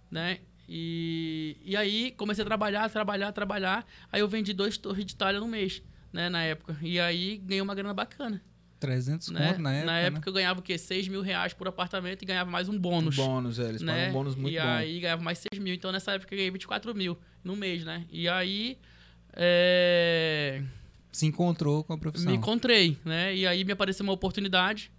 Né? E, e aí comecei a trabalhar, trabalhar, trabalhar. Aí eu vendi dois Torres de Itália no mês, né, na época. E aí ganhei uma grana bacana. 300 Né? conto na época, né? eu ganhava o quê? 6 mil reais por apartamento e ganhava mais um bônus Bônus, é, eles pagam né? um bônus muito e bom. aí ganhava mais 6 mil. Então nessa época eu ganhei 24 mil no mês, né? E aí é, Se encontrou com a profissão. me encontrei, né? E aí me apareceu uma oportunidade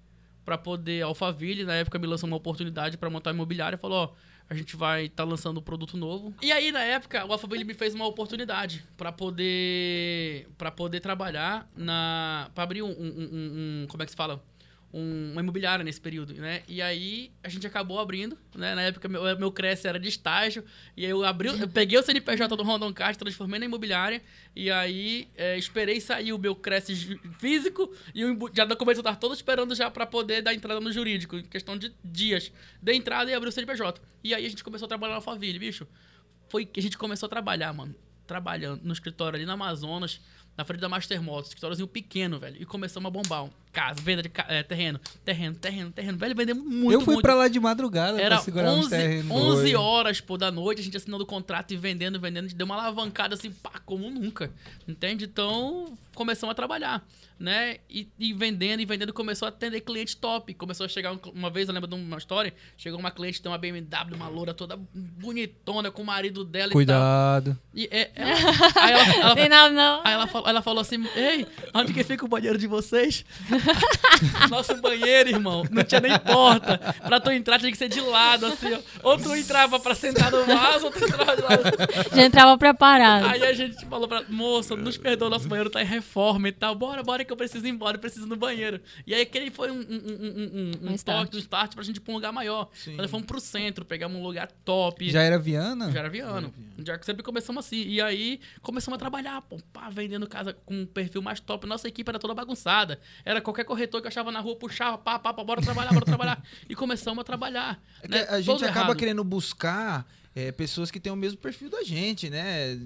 para poder. A Alphaville, na época, me lançou uma oportunidade para montar imobiliária. Falou: ó, a gente vai estar lançando um produto novo. E aí, na época, o Alphaville me fez uma oportunidade para poder para poder trabalhar na. para abrir um, um- um- um- Como é que se fala? Um, uma imobiliária nesse período, né? E aí a gente acabou abrindo, né? Na época meu, meu Cresce era de estágio, e aí eu abri, eu peguei o CNPJ do Rondon Card, transformei na imobiliária, e aí é, esperei sair o meu Cresce físico e o já documento eu tava todo esperando já para poder dar entrada no jurídico, em questão de dias. Dei entrada e abri o CNPJ. E aí a gente começou a trabalhar na Alphaville, bicho. Foi que a gente começou a trabalhar, mano. Trabalhando no escritório ali na Amazonas, na frente da Master Motos, escritóriozinho pequeno, velho. E começamos a bombar. Casa, venda de ca- é, terreno, terreno, terreno, terreno. Velho, vendemos muito, eu fui muito. pra lá de madrugada Era pra segurar uns 11, terrenos. 11 Foi. horas, pô, da noite, a gente assinando o contrato e vendendo, vendendo. A gente deu uma alavancada assim, pá, como nunca. Entende? Então, começamos a trabalhar, né? E, e vendendo, e vendendo, começou a atender cliente top. Começou a chegar um- uma vez, eu lembro de uma história, chegou uma cliente, tem uma BMW, uma loura toda bonitona, com o marido dela Cuidado. e tal. E é, ela, aí ela, não. Aí ela falou, ela falou assim: Ei, onde que fica o banheiro de vocês? Nosso banheiro, irmão, não tinha nem porta. Pra tu entrar tinha que ser de lado, assim, ó. Ou tu entrava pra sentar no vaso, ou tu entrava de lado. Já entrava preparado. Aí a gente falou pra moça, nos perdoa, nosso banheiro tá em reforma e tal. Bora, bora que eu preciso ir embora, eu preciso ir no banheiro. E aí aquele foi um, um, um, um, um, Um um start. toque, um start pra gente ir pra um lugar maior. Sim. Nós fomos pro centro, pegamos um lugar top. Já era Viana? Já era Viano. Já que sempre começamos assim. E aí começamos a trabalhar, pô, pá, vendendo casa com um perfil mais top. Nossa equipe era toda bagunçada. Era qualquer corretor que eu achava na rua, puxava, pá, pá, pá, bora trabalhar, bora trabalhar. E começamos a trabalhar. É né? a gente Todo acaba errado. querendo buscar é, pessoas que têm o mesmo perfil da gente, né?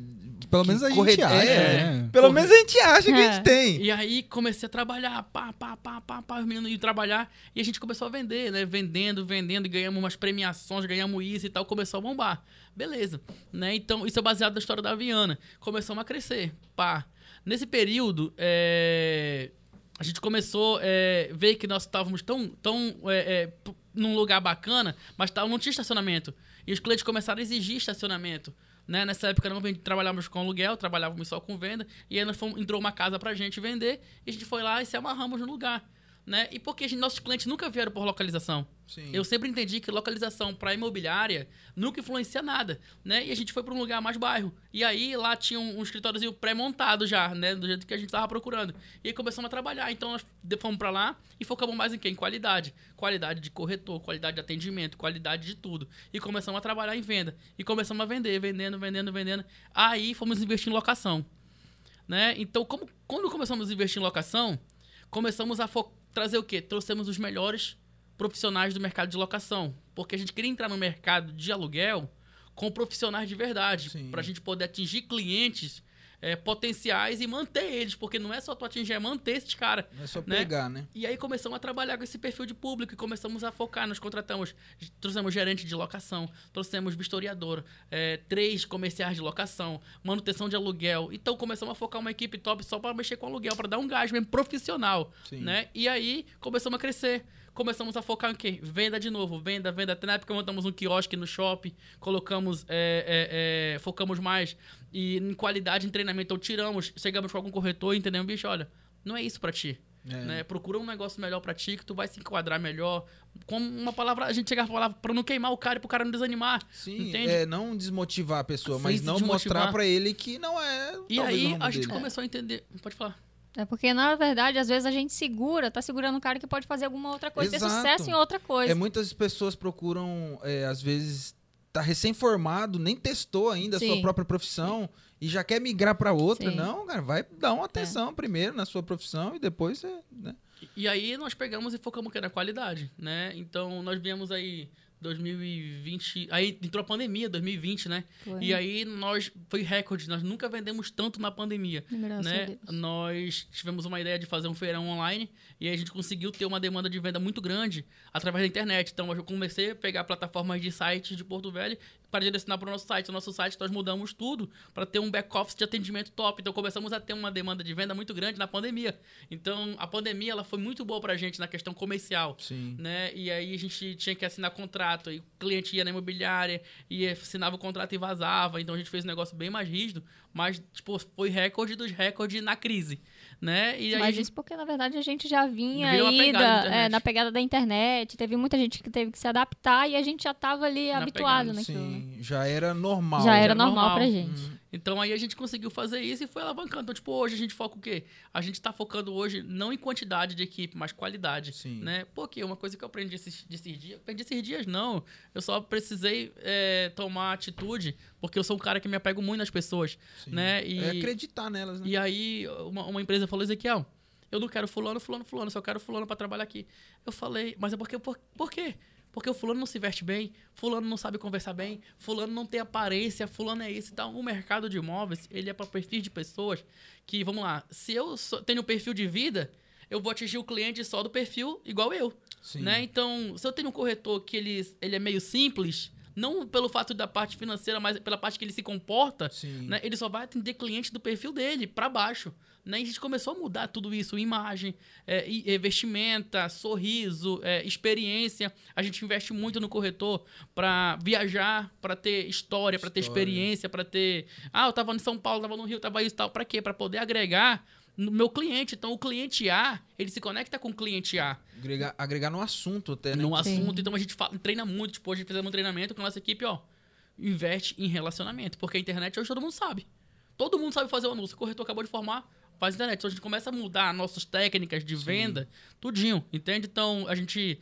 Pelo Que menos a gente acha, é, né? Pelo menos a gente acha que a É. gente tem. E aí comecei a trabalhar, pá, pá, pá, pá, pá, os meninos iam trabalhar. E a gente começou a vender, né? Vendendo, vendendo, e ganhamos umas premiações, ganhamos isso e tal, começou a bombar. Beleza. Né? Então, isso é baseado na história da Viana. Começamos a crescer, pá. Nesse período, é, a gente começou a ver que nós estávamos tão, tão é, é, num lugar bacana, mas tava, não tinha estacionamento. E os clientes começaram a exigir estacionamento. Né? Nessa época não trabalhávamos com aluguel, trabalhávamos só com venda. E aí nós fomos, entrou uma casa pra gente vender. E a gente foi lá e se amarramos no lugar. Né? E porque a gente- nossos clientes nunca vieram por localização. Sim. Eu sempre entendi que localização para imobiliária nunca influencia nada, né? E a gente foi para um lugar mais bairro. E aí lá tinha um, um escritóriozinho pré-montado já, né? Do jeito que a gente tava procurando. E aí começamos a trabalhar. Então nós fomos para lá e focamos mais em quem? Em qualidade. Qualidade de corretor, qualidade de atendimento, qualidade de tudo. E começamos a trabalhar em venda. E começamos a vender, vendendo, vendendo, vendendo. Aí fomos investir em locação né? Então, como, quando começamos a investir em locação, começamos a fo- trazer o quê? Trouxemos os melhores profissionais do mercado de locação. Porque a gente queria entrar no mercado de aluguel com profissionais de verdade, Sim. pra gente poder atingir clientes é, potenciais e manter eles, porque não é só tu atingir, é manter esses caras. Não é só né? pegar, né? E aí começamos a trabalhar com esse perfil de público e começamos a focar. Nós contratamos, trouxemos gerente de locação, trouxemos vistoriador, é, três comerciais de locação, manutenção de aluguel. Então começamos a focar uma equipe top só para mexer com aluguel, para dar um gás mesmo profissional, Sim. né? E aí começamos a crescer. Começamos a focar em quê? Venda de novo, venda, venda. Até na época montamos um quiosque no shopping, colocamos, é, é, é, focamos mais e em qualidade em treinamento. Então tiramos, chegamos com algum corretor e entendemos, bicho, olha, não é isso para ti. É. Né? Procura um negócio melhor pra ti, que tu vai se enquadrar melhor. Com uma palavra, a gente chega a palavra pra não queimar o cara e pro cara não desanimar. Sim, entende? é não desmotivar a pessoa, Sim, mas não desmotivar. mostrar pra ele que não é. E aí a gente dele. começou a entender. Pode falar. É porque, na verdade, às vezes a gente segura, tá segurando um cara que pode fazer alguma outra coisa, ter Exato. sucesso em outra coisa. É, muitas pessoas procuram, é, às vezes, tá recém-formado, nem testou ainda a sua Sim. própria profissão e já quer migrar pra outra. Sim. Não, cara, vai dar uma atenção primeiro na sua profissão e depois você. né? E aí nós pegamos e focamos o quê? Na qualidade, né? Então nós viemos aí 2020, aí entrou a pandemia, 2020, né? Foi. E aí nós foi recorde, nós nunca vendemos tanto na pandemia, Graças a né? Nós tivemos uma ideia de fazer um feirão online e aí a gente conseguiu ter uma demanda de venda muito grande através da internet. Então eu comecei a pegar plataformas de sites de Porto Velho para direcionar para o nosso site. O nosso site nós mudamos tudo para ter um back office de atendimento top. Então começamos a ter uma demanda de venda muito grande na pandemia. Então a pandemia ela foi muito boa para a gente na questão comercial Sim. né? E aí a gente tinha que assinar contrato, aí o cliente ia na imobiliária e assinava o contrato e vazava, então a gente fez um negócio bem mais rígido, mas tipo, foi recorde dos recordes na crise, né? E Mas gente- isso porque, na verdade, a gente já vinha aí pegada da é, na pegada da internet. Teve muita gente que teve que se adaptar e a gente já tava ali Na habituado pegada, naquilo. né? Sim, já era normal. Já era era normal, normal. pra gente. Então aí a gente conseguiu fazer isso e foi alavancando. Então, tipo, hoje a gente foca o quê? A gente tá focando hoje não em quantidade de equipe, mas qualidade. Sim. Né? Porque uma coisa que eu aprendi esses, desses dias. Aprendi esses dias, não. Eu só precisei é, tomar atitude, porque eu sou um cara que me apego muito nas pessoas. Sim. Né? E, É acreditar nelas, né? E aí, uma, uma empresa falou, Ezequiel, eu não quero fulano, fulano, fulano, só quero fulano pra trabalhar aqui. Eu falei, mas é porque, por, por quê? Porque o fulano não se veste bem, fulano não sabe conversar bem, fulano não tem aparência, fulano é isso. Então, o mercado de imóveis, ele é para perfil de pessoas que, vamos lá, se eu tenho um perfil de vida, eu vou atingir o cliente só do perfil igual eu. Sim. Né? Então, se eu tenho um corretor que ele, ele é meio simples, não pelo fato da parte financeira, mas pela parte que ele se comporta, né? Ele só vai atender cliente do perfil dele, para baixo. Né? E a gente começou a mudar tudo isso, imagem, é, e vestimenta, sorriso, é, experiência. A gente investe muito no corretor para viajar, para ter história, para ter experiência, para ter... Ah, eu tava em São Paulo, tava no Rio, tava isso e tal. Para quê? Para poder agregar no meu cliente. Então, o cliente A, ele se conecta com o cliente A Agregar, agregar no assunto até, né? num Sim. assunto. Então a gente fala- treina muito. Tipo, hoje fizemos um treinamento com a nossa equipe, ó. Investe em relacionamento. Porque a internet hoje todo mundo sabe. Todo mundo sabe fazer o anúncio. O corretor acabou de formar, faz internet. Então a gente começa a mudar nossas técnicas de venda, tudinho, entende? Então a gente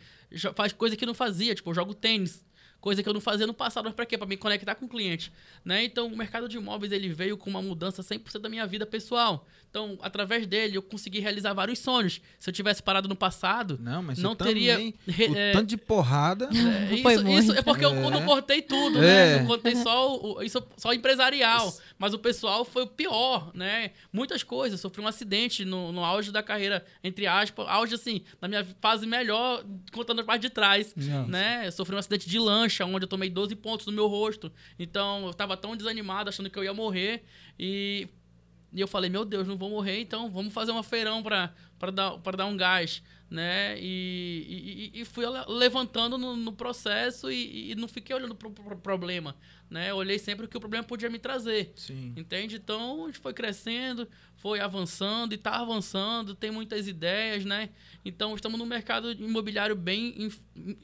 faz coisa que não fazia, tipo, eu jogo tênis. Coisa que eu não fazia no passado, mas pra quê? Pra me conectar com o cliente, né? Então, o mercado de imóveis, ele veio com uma mudança 100% da minha vida pessoal. Então, através dele, eu consegui realizar vários sonhos. Se eu tivesse parado no passado, Não, mas não teria... também, o é, tanto de porrada. é, isso, muito. isso é porque eu É. não cortei tudo, É. né? Não contei só o, isso só empresarial. Mas o pessoal foi o pior, né? Muitas coisas. Sofri um acidente no, no auge da carreira, entre aspas. Auge, assim, na minha fase melhor, contando a parte de trás. Nossa. Né? Eu sofri um acidente de lancha, onde eu tomei 12 pontos no meu rosto. Então, eu tava tão desanimado, achando que eu ia morrer. E e eu falei, meu Deus, não vou morrer, então vamos fazer uma feirão pra, dar, dar um gás, né? E, e, e fui le- levantando no, no processo e, e não fiquei olhando pro, pro problema, né? Olhei sempre o que o problema podia me trazer. Sim. Entende? Então, a gente foi crescendo, foi avançando e tá avançando, tem muitas ideias, né? Então, estamos num mercado imobiliário bem,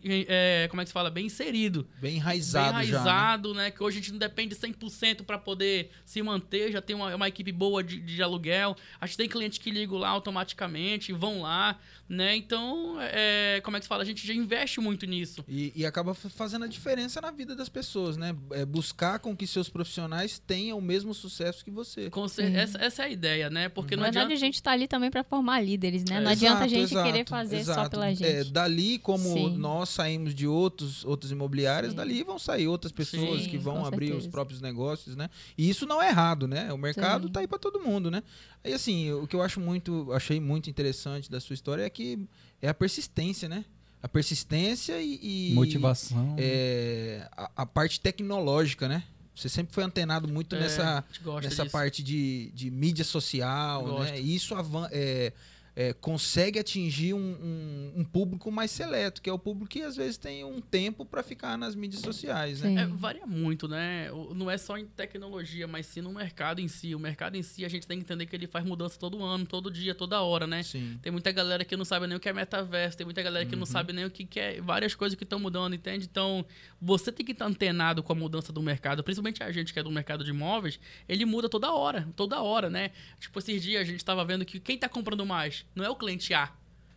é, como é que se fala? Bem inserido Bem enraizado, bem já. né? enraizado, né? Que hoje a gente não depende 100% para poder se manter, já tem uma, uma equipe boa de, de aluguel, a gente tem clientes que ligam lá automaticamente, vão lá, né? Então, é, como é que se fala? A gente já investe muito nisso. E, e acaba fa- fazendo a diferença na vida das pessoas, né? É buscar com que seus profissionais tenham o mesmo sucesso que você. Com cer- essa, essa é a ideia, né? Porque Na não verdade, adianta. a gente tá ali também pra formar líderes, né? É. Não adianta a gente exato, querer fazer só exato. pela gente. É, dali, como Sim. nós saímos de outros, outras imobiliárias, Sim. dali vão sair outras pessoas Sim, que vão abrir os certeza. próprios negócios, né? E isso não é errado, né? O mercado Sim. tá aí para todo mundo, né? E assim, o que eu acho muito, achei muito interessante da sua história é que é a persistência, né? A persistência e, e Motivação. é, a, a parte tecnológica, né? Você sempre foi antenado muito É, nessa, nessa disso. parte de, de mídia social, né? E isso avan- é, é, consegue atingir um, um- um público mais seleto, que é o público que às vezes tem um tempo para ficar nas mídias sociais, né? É, varia muito, né? Não é só em tecnologia, mas sim no mercado em si. O mercado em si, a gente tem que entender que ele faz mudança todo ano, todo dia, toda hora, né? Sim. Tem muita galera que não sabe nem o que é metaverso, tem muita galera que Uhum. não sabe nem o que, que é, várias coisas que estão mudando, entende? Então, você tem que estar antenado com a mudança do mercado, principalmente a gente que é do mercado de imóveis, ele muda toda hora, toda hora, né? Tipo, esses dias a gente estava vendo que quem está comprando mais não é o cliente A,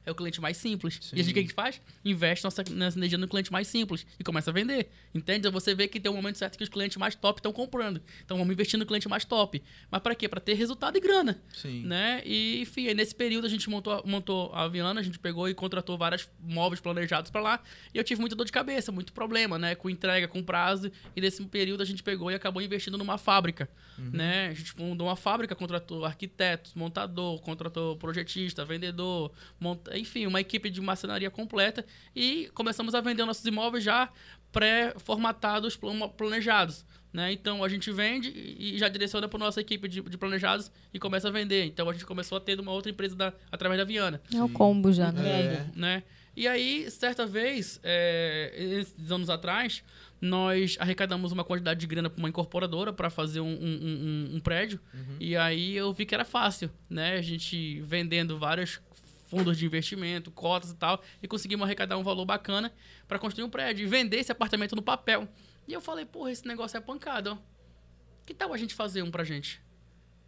é o cliente mais simples. Sim. E a gente o que a gente faz? Investe nossa, nossa energia no cliente mais simples e começa a vender. Entende? Você vê que tem um momento certo que os clientes mais top estão comprando. Então vamos investir no cliente mais top. Mas para quê? Para ter resultado e grana Sim. né? E, enfim, nesse período a gente montou, montou a Viana, a gente pegou e contratou vários móveis planejados pra lá. E eu tive muita dor de cabeça, muito problema, né? Com entrega, com prazo. E nesse período a gente pegou e acabou investindo numa fábrica, né? A gente fundou uma fábrica, contratou arquitetos, montador, contratou projetista, vendedor, monta... enfim, uma equipe de marcenaria completa. E começamos a vender nossos imóveis já pré-formatados, plan- planejados. Né? Então a gente vende e já direciona para nossa equipe de, de planejados e começa a vender. Então a gente começou a ter uma outra empresa da- através da Viana. É o combo já, né? combo, né? E aí, certa vez, é, esses anos atrás, nós arrecadamos uma quantidade de grana para uma incorporadora para fazer um, um- um- um prédio. E aí eu vi que era fácil, né? A gente vendendo vários fundos de investimento, cotas e tal, e conseguimos arrecadar um valor bacana para construir um prédio e vender esse apartamento no papel. E eu falei, porra, esse negócio é pancada, ó. Que tal a gente fazer um pra gente?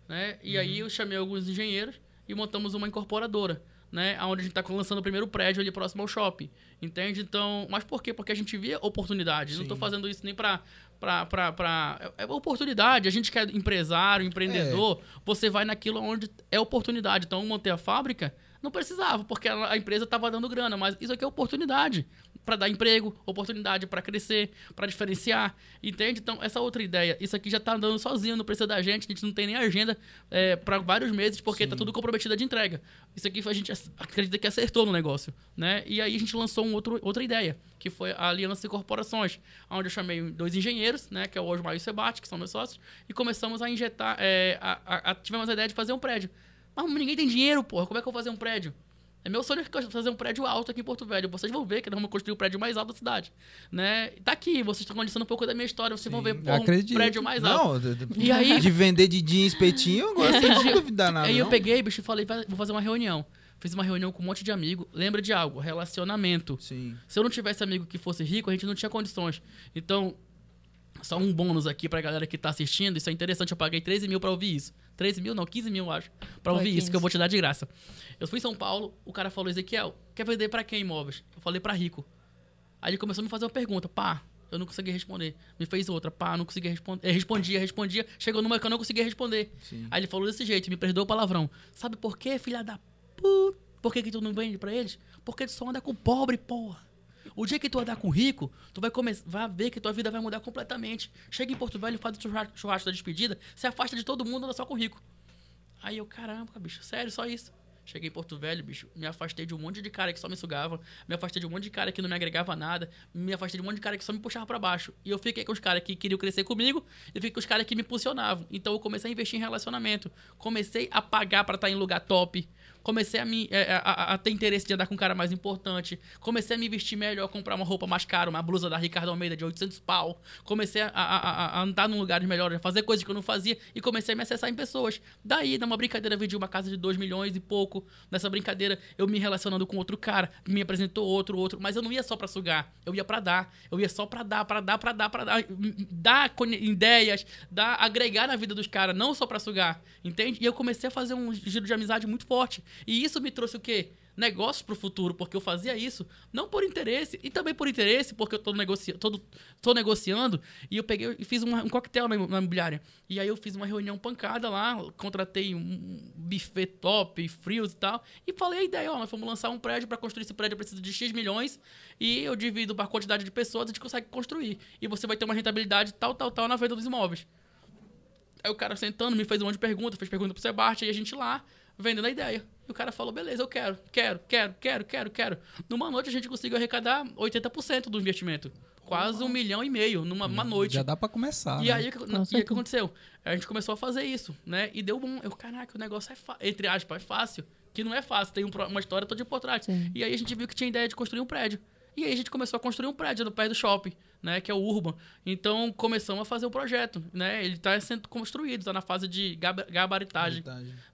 Né? E aí eu chamei alguns engenheiros e montamos uma incorporadora, né? Onde a gente está lançando o primeiro prédio ali próximo ao shopping. Entende? Então, mas por quê? Porque a gente via oportunidade. Não Sim. estou fazendo isso nem para pra, pra, pra- É oportunidade. A gente que é empresário, empreendedor, você vai naquilo onde é oportunidade. Então, eu montei a fábrica, não precisava, porque a empresa estava dando grana, mas isso aqui é oportunidade para dar emprego, oportunidade para crescer, para diferenciar, entende? Então, essa outra ideia, isso aqui já tá andando sozinho, não precisa da gente, a gente não tem nem agenda para vários meses, porque tá tudo comprometido de entrega. Isso aqui a gente ac- acredita que acertou no negócio, né? E aí a gente lançou um outro, outra ideia, que foi a Aliança de Corporações, onde eu chamei dois engenheiros, né, que é o Osmar e o Sebate, que são meus sócios, e começamos a injetar, é, a- a- a- tivemos a ideia de fazer um prédio. Mas ninguém tem dinheiro, porra, como é que eu vou fazer um prédio? É meu sonho fazer um prédio alto aqui em Porto Velho. Vocês vão ver que nós vamos construir o prédio mais alto da cidade. Né? Tá aqui, vocês estão conhecendo um pouco da minha história. Vocês vão ver pô, um prédio mais alto. Não, de, E aí- de vender de dia em espetinho, agora você não duvidar nada. Aí eu não. peguei, bicho, e falei, vou fazer uma reunião. Fiz uma reunião com um monte de amigo. Lembra de algo? Relacionamento. Sim. Se eu não tivesse amigo que fosse rico, a gente não tinha condições. Então, só um bônus aqui pra galera que tá assistindo. Isso é interessante, eu paguei 13 mil pra ouvir isso. 13 mil, não, 15 mil, eu acho. Pra Foi ouvir isso, 15. que eu vou te dar de graça. Eu fui em São Paulo, o cara falou, Ezequiel, quer vender pra quem imóveis? Eu falei pra rico. Aí ele começou a me fazer uma pergunta, pá, eu não consegui responder. Me fez outra, pá, não consegui responder. Respondia, respondia, chegou numa que eu não conseguia responder. Sim. Aí ele falou desse jeito, me perdoa o palavrão. Sabe por quê, filha da puta? Por que, que tu não vende pra eles? Porque tu só anda com pobre, porra. O dia que tu andar com rico, tu vai, come... vai ver que tua vida vai mudar completamente. Chega em Porto Velho, faz o churrasco, da despedida, se afasta de todo mundo, anda só com rico. Aí eu, caramba, bicho, sério, só isso. Cheguei em Porto Velho, bicho, me afastei de um monte de cara que só me sugava, me afastei de um monte de cara que não me agregava nada, me afastei de um monte de cara que só me puxava pra baixo. E eu fiquei com os caras que queriam crescer comigo e fiquei com os caras que me impulsionavam. Então eu comecei a investir em relacionamento, comecei a pagar pra estar em lugar top, comecei a, me, é, a, a- a ter interesse de andar com um cara mais importante, comecei a me vestir melhor, comprar uma roupa mais cara, uma blusa da Ricardo Almeida de 800 pau, comecei a, a- a- a andar num lugares melhores, a fazer coisas que eu não fazia e comecei a me acessar em pessoas. Daí, numa brincadeira, vendi uma casa de 2 milhões e pouco. Nessa brincadeira, eu me relacionando com outro cara, me apresentou outro, outro, mas eu não ia só pra sugar, eu ia pra dar, eu ia só pra dar, pra dar, pra dar, pra dar, dar ideias, dar, agregar na vida dos caras, não só pra sugar, entende? E eu comecei a fazer um giro de amizade muito forte. E isso me trouxe o quê? negócios pro futuro, porque eu fazia isso não por interesse, e também por interesse, porque eu tô, negoci tô, tô negociando, e eu peguei e fiz uma, um coquetel na, na imobiliária. E aí eu fiz uma reunião pancada lá, contratei um buffet top, frios e tal, e falei a ideia, ó, nós vamos lançar um prédio, para construir esse prédio eu preciso de X milhões, e eu divido para quantidade de pessoas, a gente consegue construir. E você vai ter uma rentabilidade tal, tal, tal na venda dos imóveis. Aí o cara sentando, me fez um monte de perguntas, fez pergunta pro Sebastião, e a gente lá, vendendo a ideia. E o cara falou, beleza, eu quero, quero, quero, quero, quero, quero. Numa noite a gente conseguiu arrecadar 80% do investimento. Quase um milhão e meio numa uma noite. Já dá pra começar. E né? aí, o que- que aconteceu? A gente começou a fazer isso, né? E deu bom. Eu, caraca, o negócio é fácil. Entre aspas, é fácil. Que não é fácil, tem um uma história toda por trás. Sim. E aí a gente viu que tinha ideia de construir um prédio. E aí a gente começou a construir um prédio no pé do shopping, né? Que é o Urban. Então começamos a fazer o projeto, né? Ele está sendo construído, está na fase de gaba- gabaritagem,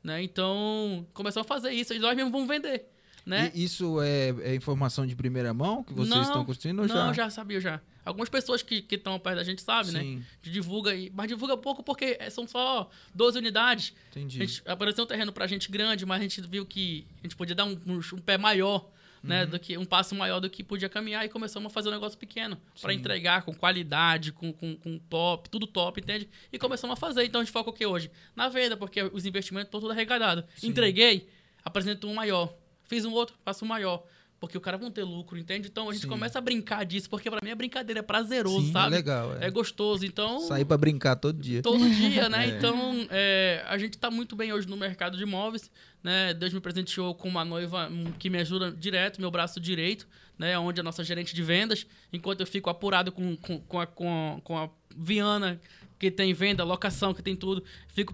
né? Então começamos a fazer isso e nós mesmos vamos vender, né? E isso é, é informação de primeira mão que vocês Não, estão construindo ou Não, já? já sabia já. Algumas pessoas que estão perto da gente sabem, né? Divulga, aí, mas divulga pouco porque é- são só 12 unidades. entendi. A gente, apareceu um terreno pra gente grande, mas a gente viu que a gente podia dar um, um- um pé maior, Uhum. né? Do que, um passo maior do que podia caminhar e começamos a fazer um negócio pequeno Sim. entregar com qualidade, com, com, com top, tudo top, entende? E começamos a fazer. Então a gente foca o que hoje? Na venda, porque os investimentos estão tudo arrecadados. Entreguei, apresento um maior. Fiz um outro, faço um maior. Porque o cara vão ter lucro, entende? Então a gente Sim. começa a brincar disso, porque pra mim é brincadeira, é prazeroso, Sim, é sabe? legal. É. É gostoso. Então. Sair pra brincar todo dia. Todo dia, né? É. Então, é, a gente tá muito bem hoje no mercado de imóveis, né? Deus me presenteou com uma noiva hum, que me ajuda direto, meu braço direito, né? Onde é a nossa gerente de vendas, enquanto eu fico apurado com, com, com, a, com, a, com a Viana, que tem venda, locação, que tem tudo. Fico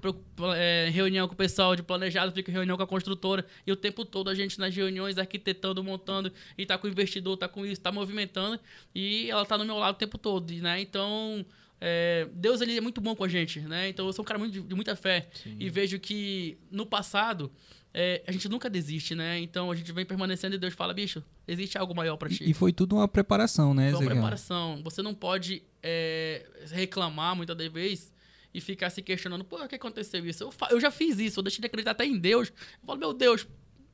é, em reunião com o pessoal de planejado, fico em reunião com a construtora. E o tempo todo a gente nas reuniões, arquitetando, montando, e tá com o investidor, tá com isso, tá movimentando. E ela tá no meu lado o tempo todo, né? Então, é, Deus ele é muito bom com a gente, né? Então eu sou um cara muito, de, de muita fé. E vejo que no passado é, a gente nunca desiste, né? Então a gente vem permanecendo e Deus fala, bicho, existe algo maior pra ti. E foi tudo uma preparação, né, Foi uma preparação. Você não pode é, reclamar muitas das vezes e ficar se questionando, o que aconteceu isso? Eu, eu já fiz isso, eu deixei de acreditar até em Deus. Eu falo, meu Deus,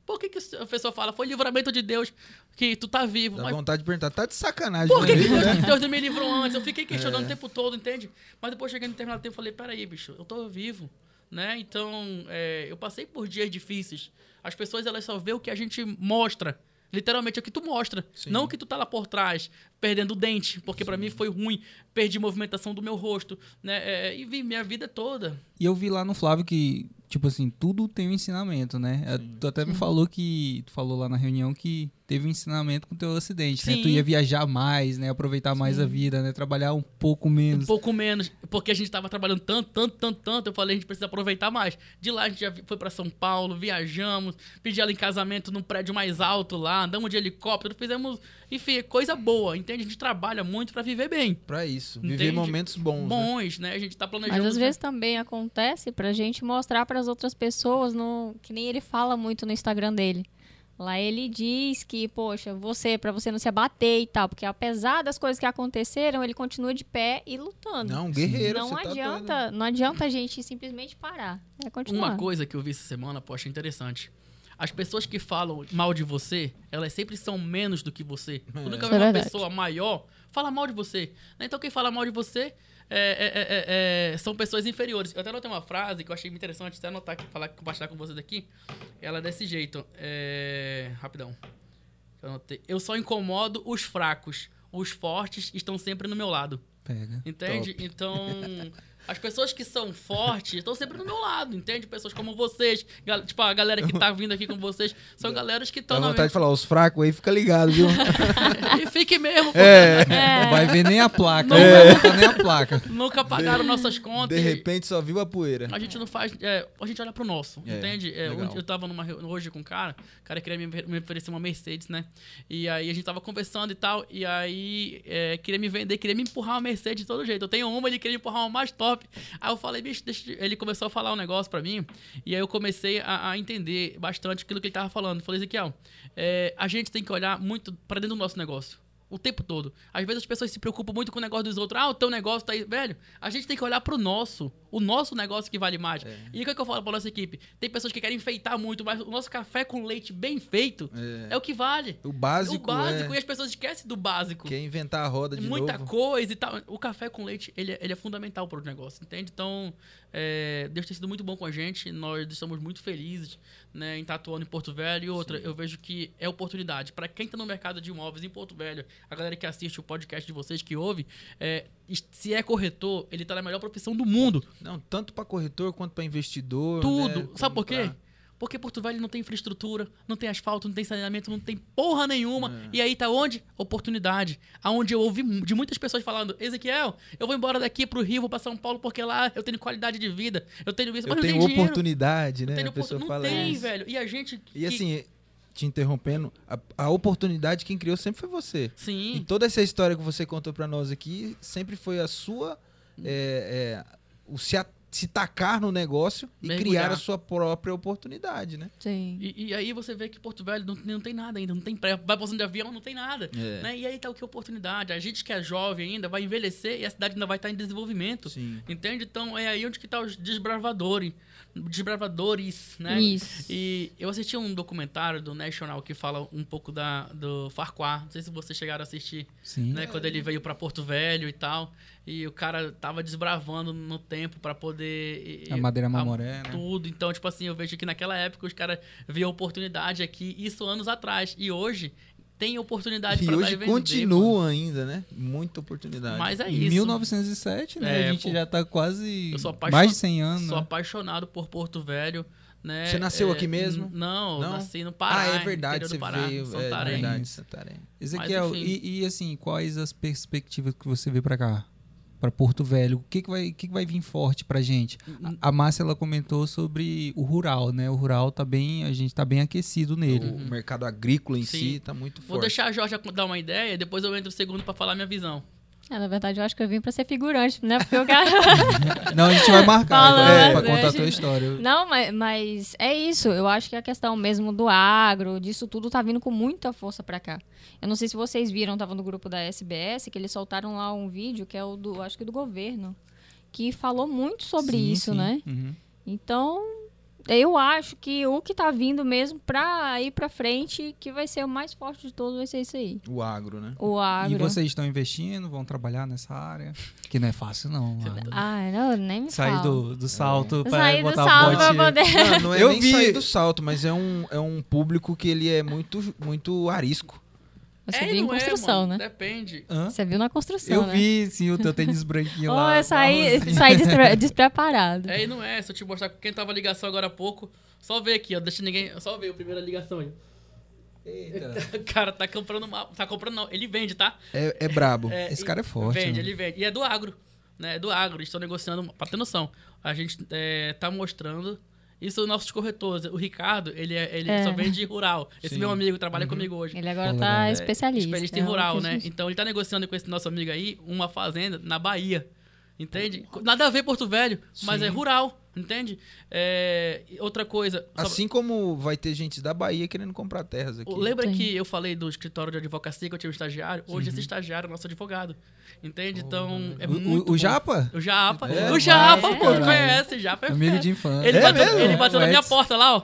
por que, que a pessoa fala? Foi livramento de Deus que tu tá vivo. Dá Mas vontade de perguntar, tá de sacanagem por que, que Deus, né? Deus não me livrou antes? Eu fiquei questionando É. o tempo todo, entende? Mas depois cheguei no determinado tempo e falei, peraí, bicho, eu tô vivo, né? Então, é, eu passei por dias difíceis. As pessoas, elas só vê o que a gente mostra. Literalmente é o que tu mostra. Sim. Não o que tu tá lá por trás, perdendo o dente. Porque pra mim foi ruim. Perdi movimentação do meu rosto, né? É, e vi minha vida toda. E eu vi lá no Flávio que, tipo assim, tudo tem um ensinamento, né? É, Tu até me falou que, tu falou lá na reunião que teve um ensinamento com o teu acidente, né? Sim. Tu ia viajar mais, né? Aproveitar mais a vida, né? Trabalhar um pouco menos. Um pouco menos, porque a gente tava trabalhando tanto, tanto, tanto, tanto. Eu falei, a gente precisa aproveitar mais. De lá a gente já foi pra São Paulo, viajamos, pedi ela em casamento num prédio mais alto lá, andamos de helicóptero, fizemos, enfim, coisa boa, entende? A gente trabalha muito pra viver bem. Pra isso. Viver Entende? momentos bons. né? Bons, né? A gente tá planejando. Mas às vezes também acontece pra gente mostrar pras outras pessoas, no, que nem ele fala muito no Instagram dele. Lá ele diz que, poxa, você, pra você não se abater e tal, porque apesar das coisas que aconteceram, ele continua de pé e lutando. Não, guerreiro, não você tá adianta, não adianta a gente simplesmente parar. É continuar. Uma coisa que eu vi essa semana, poxa, interessante. As pessoas que falam mal de você, elas sempre são menos do que você. É. Tu nunca vê é uma verdade. pessoa maior fala mal de você. né? Então quem fala mal de você é, é, é, é, é, são pessoas inferiores. Eu até anotei uma frase que eu achei interessante, até anotar falar, compartilhar com vocês aqui. Ela é desse jeito. É... Rapidão. Eu, anotei. eu só incomodo os fracos. Os fortes estão sempre no meu lado. Pega. Entende? Então, as pessoas que são fortes estão sempre do meu lado, entende? Pessoas como vocês, gal- tipo, a galera que tá vindo aqui com vocês, são galeras que Dá estão na vontade de falar, os fracos aí, fica ligado, viu? E fique mesmo, porque é, Não vai ver nem a placa, Não não vai botar nem a placa. nunca pagaram nossas contas. de repente só viu a poeira. A gente não faz. é, a gente olha pro nosso, É, entende? É, eu tava numa, hoje com um cara, o cara queria me, me oferecer uma Mercedes, né? E aí a gente tava conversando e tal, e aí é, queria me vender, queria me empurrar uma Mercedes de todo jeito. Eu tenho uma, ele queria me empurrar uma mais top. Aí eu falei, bicho, deixa, ele começou a falar um negócio pra mim, e aí eu comecei a, a entender bastante aquilo que ele tava falando. Eu falei, Ezequiel, é, a gente tem que olhar muito pra dentro do nosso negócio. O tempo todo. Às vezes as pessoas se preocupam muito com o negócio dos outros. Ah, o teu negócio tá aí. Velho, a gente tem que olhar pro nosso. O nosso negócio que vale mais. E o que, é que eu falo pra nossa equipe? Tem pessoas que querem enfeitar muito, mas o nosso café com leite bem feito é, É. o que vale. O básico, o básico. é, E as pessoas esquecem do básico. quer inventar a roda de Muita novo. coisa e tal. O café com leite, ele, é- ele é fundamental para o negócio, entende? Então, é, Deus tem sido muito bom com a gente. Nós estamos muito felizes né, em estar atuando em Porto Velho. E outra, eu vejo que é oportunidade. Para quem está no mercado de imóveis em Porto Velho, a galera que assiste o podcast de vocês, que ouve, é, se é corretor, ele está na melhor profissão do mundo. Não, tanto para corretor quanto para investidor. Tudo. né, Sabe por quê? pra- Porque Porto Velho não tem infraestrutura, não tem asfalto, não tem saneamento, não tem porra nenhuma. É. E aí tá onde? Oportunidade. Aonde eu ouvi de muitas pessoas falando, Ezequiel, eu vou embora daqui pro Rio, vou pra São Paulo, porque lá eu tenho qualidade de vida, eu tenho isso, Eu mas não tenho tem dinheiro. oportunidade, Não né? tem, a pessoa oportun- não fala tem isso. velho. E a gente... E que- assim, te interrompendo, a, a oportunidade quem criou sempre foi você. E Sim, toda essa história que você contou para nós aqui sempre foi a sua. é, é, o se, a- se tacar no negócio e Mergulhar. criar a sua própria oportunidade, né? Sim. e, e aí você vê que Porto Velho não, não tem nada ainda, não tem pré, vai passando de avião, não tem nada. É. Né? E aí tá o que oportunidade. A gente que é jovem ainda vai envelhecer e a cidade ainda vai estar em desenvolvimento. Sim. Entende? Então é aí onde que tá os desbravadores. Desbravadores, né? Isso. E eu assisti um documentário do National que fala um pouco da, do Farquhar. Não sei se vocês chegaram a assistir, Sim. né? Quando ele veio pra Porto Velho e tal. E o cara tava desbravando no tempo pra poder... A Madeira Mamoré, né? Tudo. Então, tipo assim, eu vejo que naquela época os caras viam oportunidade aqui, isso anos atrás. E hoje tem oportunidade E dar hoje vender, continua ainda, né? Muita oportunidade. Mas é Em isso. 1907, né? É, a gente pô. já tá quase Eu sou apaixon- mais de 100 anos. Sou né? apaixonado por Porto Velho. Né? Você nasceu É, aqui mesmo? Não, Não? nasci no Pará. ah, é verdade, você Pará, veio. É Santarém. verdade, Santarém. Ezequiel, Mas, e, e, assim, quais as perspectivas que você vê pra cá? Pra Porto Velho? O que, que, vai, o que, que vai vir forte pra gente? A, a Márcia, ela comentou sobre o rural, né? O rural tá bem, a gente tá bem aquecido nele. O mercado agrícola em Sim. si tá muito Vou forte. deixar a Jorge dar uma ideia depois eu entro o segundo pra falar minha visão. É, na verdade, eu acho que eu vim pra ser figurante, né? Porque o cara. Não, a gente vai marcar Falando, agora pra né, contar a tua história. Não, mas, mas é isso. Eu acho que a questão mesmo do agro, disso tudo, tá vindo com muita força pra cá. Eu não sei se vocês viram, tava no grupo da SBS, que eles soltaram lá um vídeo, que é o do, acho que do governo, que falou muito sobre Sim, isso, sim. né? Uhum. Então, eu acho que o que tá vindo mesmo pra ir pra frente, que vai ser o mais forte de todos, vai ser isso aí. O agro, né? O agro. E vocês estão investindo, vão trabalhar nessa área? Que não é fácil, não. mano. Ah, não, nem me Sair do, do salto pra Sair do botar salto o pra bote. poder... Não, não é Eu nem vi- sair do salto, mas é um, é um público que ele é muito, muito arisco. Você É viu em é, construção, mano. né? Depende. Hã? Você viu na construção, Eu né? vi, sim, o teu tênis branquinho Oh, lá. eu saí, marronzinho. saí despre- despreparado. É e não é. Se eu te mostrar quem tava ligação agora há pouco, só ver aqui, ó. Deixa ninguém. Só ver a primeira ligação aí. Eita. O cara tá comprando uma. Tá comprando não. Ele vende, tá? É, é brabo. É, Esse cara é forte, Vende, né? ele vende. E é do agro. Né? É do agro. Eles estão negociando. Pra ter noção, a gente é, tá mostrando. Isso os nossos corretores. O Ricardo, ele, é- ele É. só vende rural. Esse Sim. meu amigo trabalha comigo hoje. Ele agora tá legal. É, especialista. Especialista em é rural, né? Então ele tá negociando com esse nosso amigo aí uma fazenda na Bahia. Entende? Nada a ver Porto Velho, mas Sim. é rural. Entende? É, outra coisa. só- Assim como vai ter gente da Bahia querendo comprar terras aqui. Lembra Sim. que eu falei do escritório de advocacia que eu tinha um estagiário? Hoje esse estagiário é nosso advogado. Entende? Então é O- muito. o, o. Japa? O Japa. É, o Japa, vai, pô, conhece. Japa é Amigo de infância. Ele É bateu, mesmo? ele bateu na minha porta lá, ó.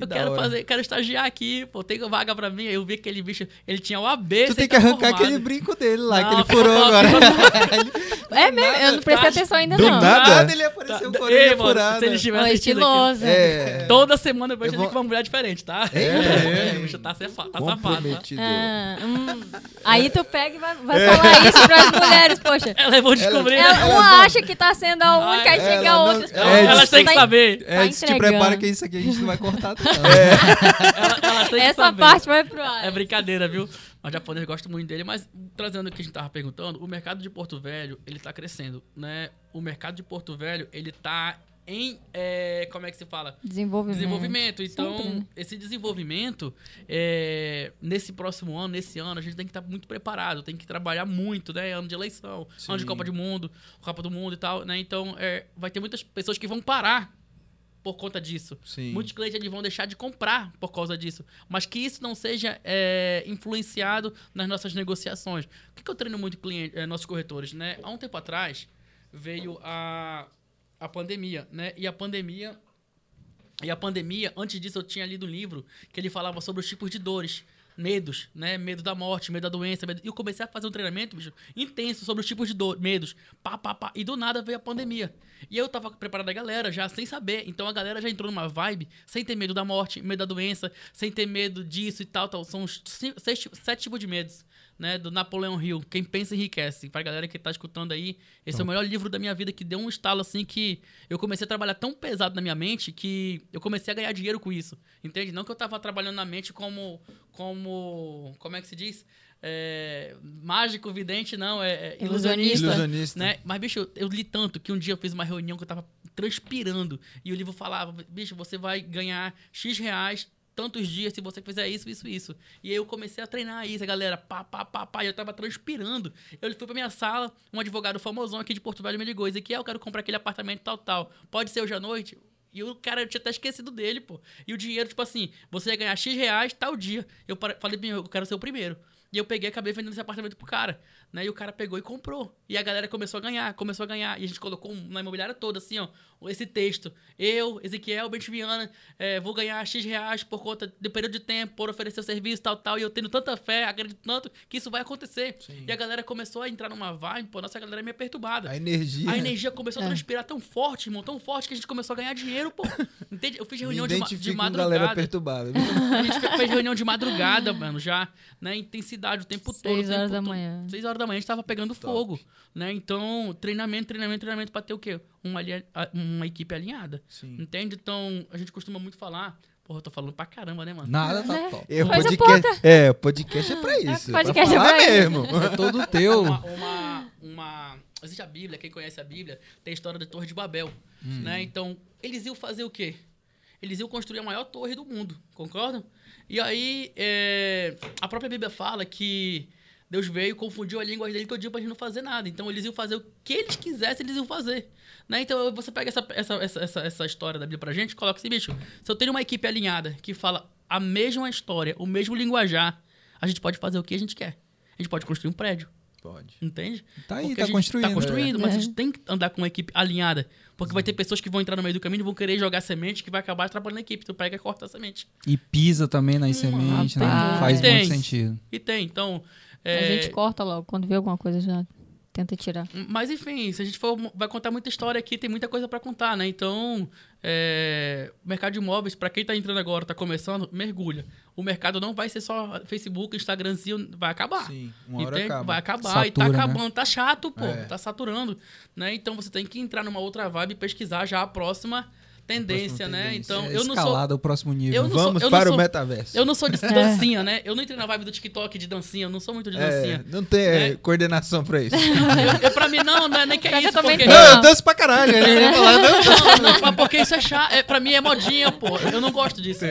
Eu quero hora. fazer, quero estagiar aqui, pô, tem vaga pra mim. Aí Eu vi aquele bicho, ele tinha o AB, Tu tem que tá arrancar formado. aquele brinco dele lá, Não, que ele furou top, agora. É mesmo, eu não prestei Tá. atenção ainda Do não. nada? ele apareceu Tá, com a orelha furada. se ele estiver aqui, estiloso. É. toda semana eu vejo Eu ele vou- com uma mulher diferente, tá? É. o bicho tá, cefa- tá safado, tá? Ah, hum. Aí tu pega e vai, vai falar isso pras mulheres, poxa. Ela vou descobrir, Ela, né? uma acha que tá sendo a única, aí Ela chega a não- outra. ela- Elas têm que tá- saber. É, Tá se te prepara que isso aqui a gente não vai cortar, não. Ela- que Essa parte vai pro ar. É brincadeira, viu? Mas japonês gosta muito dele, mas trazendo o que a gente tava perguntando, o mercado de Porto Velho, ele tá crescendo, né? O mercado de Porto Velho, ele tá em, é, como é que se fala? Desenvolvimento. Desenvolvimento. Então, Sempre, esse desenvolvimento, é, nesse próximo ano, nesse ano, a gente tem que estar muito preparado, tem que trabalhar muito, né? Ano de eleição, ano de Sim. Copa do Mundo, Copa do Mundo e tal, né? Então, é, vai ter muitas pessoas que vão parar por conta disso. Sim. Muitos clientes eles vão deixar de comprar por causa disso. Mas que isso não seja é, influenciado nas nossas negociações. O que, que eu treino muito cliente, é, nossos corretores? Né? Há um tempo atrás veio a, a pandemia, né? E a pandemia. E a pandemia, antes disso, eu tinha lido um livro que ele falava sobre os tipos de dores medos, né? Medo da morte, medo da doença. Medo... E eu comecei a fazer um treinamento, bicho, intenso sobre os tipos de dor, medos. Pá, pá, pá. E do nada veio a pandemia. E eu tava preparando a galera já sem saber. Então a galera já entrou numa vibe sem ter medo da morte, medo da doença, sem ter medo disso e tal, tal. São os cinco, seis, sete tipos de medos. Né, do Napoleão Hill, Quem Pensa Enriquece. Pra galera que tá escutando aí, esse é o melhor livro da minha vida que deu um estalo assim que eu comecei a trabalhar tão pesado na minha mente que eu comecei a ganhar dinheiro com isso. Entende? Não que eu tava trabalhando na mente como. como. como é que se diz? É, mágico, vidente, não, é, é ilusionista. Ilusionista. Né? Mas, bicho, eu, eu li tanto que um dia eu fiz uma reunião que eu tava transpirando e o livro falava: bicho, você vai ganhar X reais tantos dias se você fizer isso, isso, isso. E aí eu comecei a treinar isso, a galera, pá, pá, pá, pá, e eu tava transpirando. Eu fui pra minha sala, um advogado famosão aqui de Porto Velho me ligou, e que eu quero comprar aquele apartamento tal, tal. Pode ser hoje à noite? E o cara, eu tinha até esquecido dele, pô. E o dinheiro, tipo assim, você ia ganhar X reais tal dia. Eu falei, eu quero ser o primeiro. E eu peguei e acabei vendendo esse apartamento pro cara. Né? E o cara pegou e comprou. E a galera começou a ganhar, começou a ganhar. E a gente colocou na imobiliária toda, assim, ó, esse texto. Eu, Ezequiel Bentiviana, é, vou ganhar X reais por conta de período de tempo, por oferecer o serviço, tal, tal. E eu tendo tanta fé, acredito tanto que isso vai acontecer. Sim. E a galera começou a entrar numa vibe, pô, nossa galera é meio perturbada. A energia. A energia começou é. a transpirar tão forte, irmão, tão forte que a gente começou a ganhar dinheiro, pô. Entende? Eu fiz reunião de, de madrugada. galera perturbada. a gente fez reunião de madrugada, mano, já, né? Intensidade o tempo todo. Seis horas da manhã. Seis horas da manhã a gente tava pegando Top. fogo, né? Então, treinamento, treinamento, treinamento pra ter o quê? Uma, uma equipe alinhada. Sim. Entende? Então, a gente costuma muito falar. Porra, eu tô falando pra caramba, né, mano? Nada, tá é. top. É, podcast, é, o podcast é pra isso. É, podcast pra falar é mesmo. É todo teu. Uma, uma, uma, Existe a Bíblia, quem conhece a Bíblia, tem a história da Torre de Babel. Hum. Né? Então, eles iam fazer o quê? Eles iam construir a maior torre do mundo, concordam? E aí, é, a própria Bíblia fala que Deus veio e confundiu a língua dele todo dia pra gente não fazer nada. Então eles iam fazer o que eles quisessem, eles iam fazer. Né? Então você pega essa, essa, essa, essa, história da Bíblia pra gente e coloca assim, bicho, se eu tenho uma equipe alinhada que fala a mesma história, o mesmo linguajar, a gente pode fazer o que a gente quer. A gente pode construir um prédio. Pode. Entende? Tá aí, Porque tá construindo. Tá construindo, é. mas a gente tem que andar com uma equipe alinhada. Porque vai ter pessoas que vão entrar no meio do caminho e vão querer jogar semente que vai acabar atrapalhando a equipe. Tu pega e corta a semente. E pisa também nas hum, sementes, né? Faz muito sentido. E tem, então... É... A gente corta logo. Quando vê alguma coisa já tenta tirar. Mas enfim, se a gente for vai contar muita história aqui, tem muita coisa para contar, né? Então, é, mercado de imóveis, para quem tá entrando agora, tá começando, mergulha. O mercado não vai ser só Facebook, Instagramzinho, vai acabar. Sim, uma hora acaba. Vai acabar Satura, e tá né? acabando, né? tá chato, pô, é. tá saturando, né? Então você tem que entrar numa outra vibe e pesquisar já a próxima tendência, né? Tendência. Então, é eu não sou. o próximo nível. Vamos sou, para sou, o metaverso. Eu não sou de dancinha, né? Eu não entrei na vibe do TikTok de dancinha, eu não sou muito de dancinha. É, não tem né? coordenação pra isso. eu, eu, pra mim, não, não é nem que é isso. Porque... Não, eu danço pra caralho. Né? não, não, não, porque isso é chato. É, pra mim é modinha, pô. Eu não gosto disso.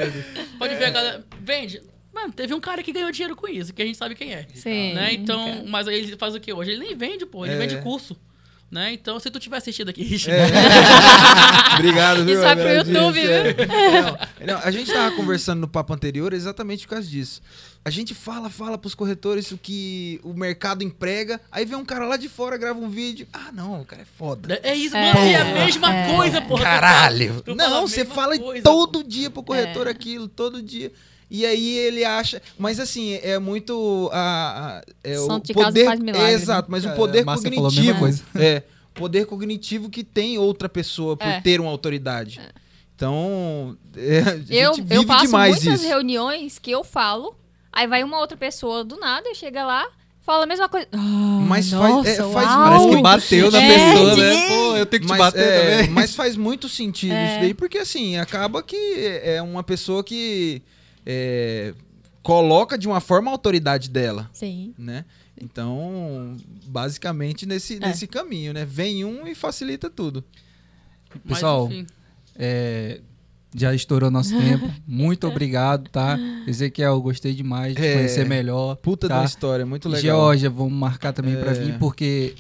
Pode ver a galera. Vende. Mano, teve um cara que ganhou dinheiro com isso, que a gente sabe quem é. Sim. Né? Então, mas aí ele faz o que hoje? Ele nem vende, pô. Ele é. vende curso. Né? Então, se tu tiver assistido aqui, é. Obrigado, viu? Isso vai pro YouTube, viu? É. Não, a gente tava conversando no papo anterior exatamente por causa disso. A gente fala, fala pros corretores o que o mercado emprega, aí vem um cara lá de fora, grava um vídeo. Ah, não, o cara é foda. É isso, é, mano. É a mesma é. coisa, porra. Caralho. Tu não, você fala coisa, todo dia pro corretor é. aquilo, todo dia. E aí ele acha. Mas assim, é muito. A, a é o poder. Faz milagre, é, exato, mas é, o poder cognitivo. É. Poder cognitivo que tem outra pessoa por é. ter uma autoridade. É. Então, é, a gente eu, vive eu faço demais muitas isso. reuniões que eu falo, aí vai uma outra pessoa do nada, chega lá, fala a mesma coisa. Oh, mas nossa, faz, é, faz Parece que bateu na é, pessoa, né? Pô, eu tenho que mas, te bater é, também. Mas faz muito sentido isso daí, porque assim, acaba que é uma pessoa que é, coloca de uma forma a autoridade dela. Sim. Né? Então, basicamente nesse, é. nesse caminho, né? Vem um e facilita tudo. Pessoal, é, já estourou nosso tempo. Muito obrigado, tá? Ezequiel, gostei demais de é, conhecer melhor. Puta tá? da história, muito legal. Georgia, vamos marcar também é. para vir, porque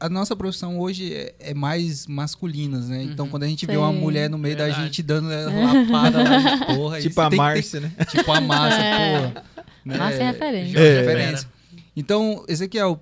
a nossa profissão hoje é, é mais masculinas, né? Então, quando a gente vê Sim. uma mulher no meio da Verdade. gente dando ela lapada lá de porra. Tipo a Márcia, né? Tipo a Márcia, É. porra. Né? Márcia é referência. Jorge É. referência. Então, Ezequiel,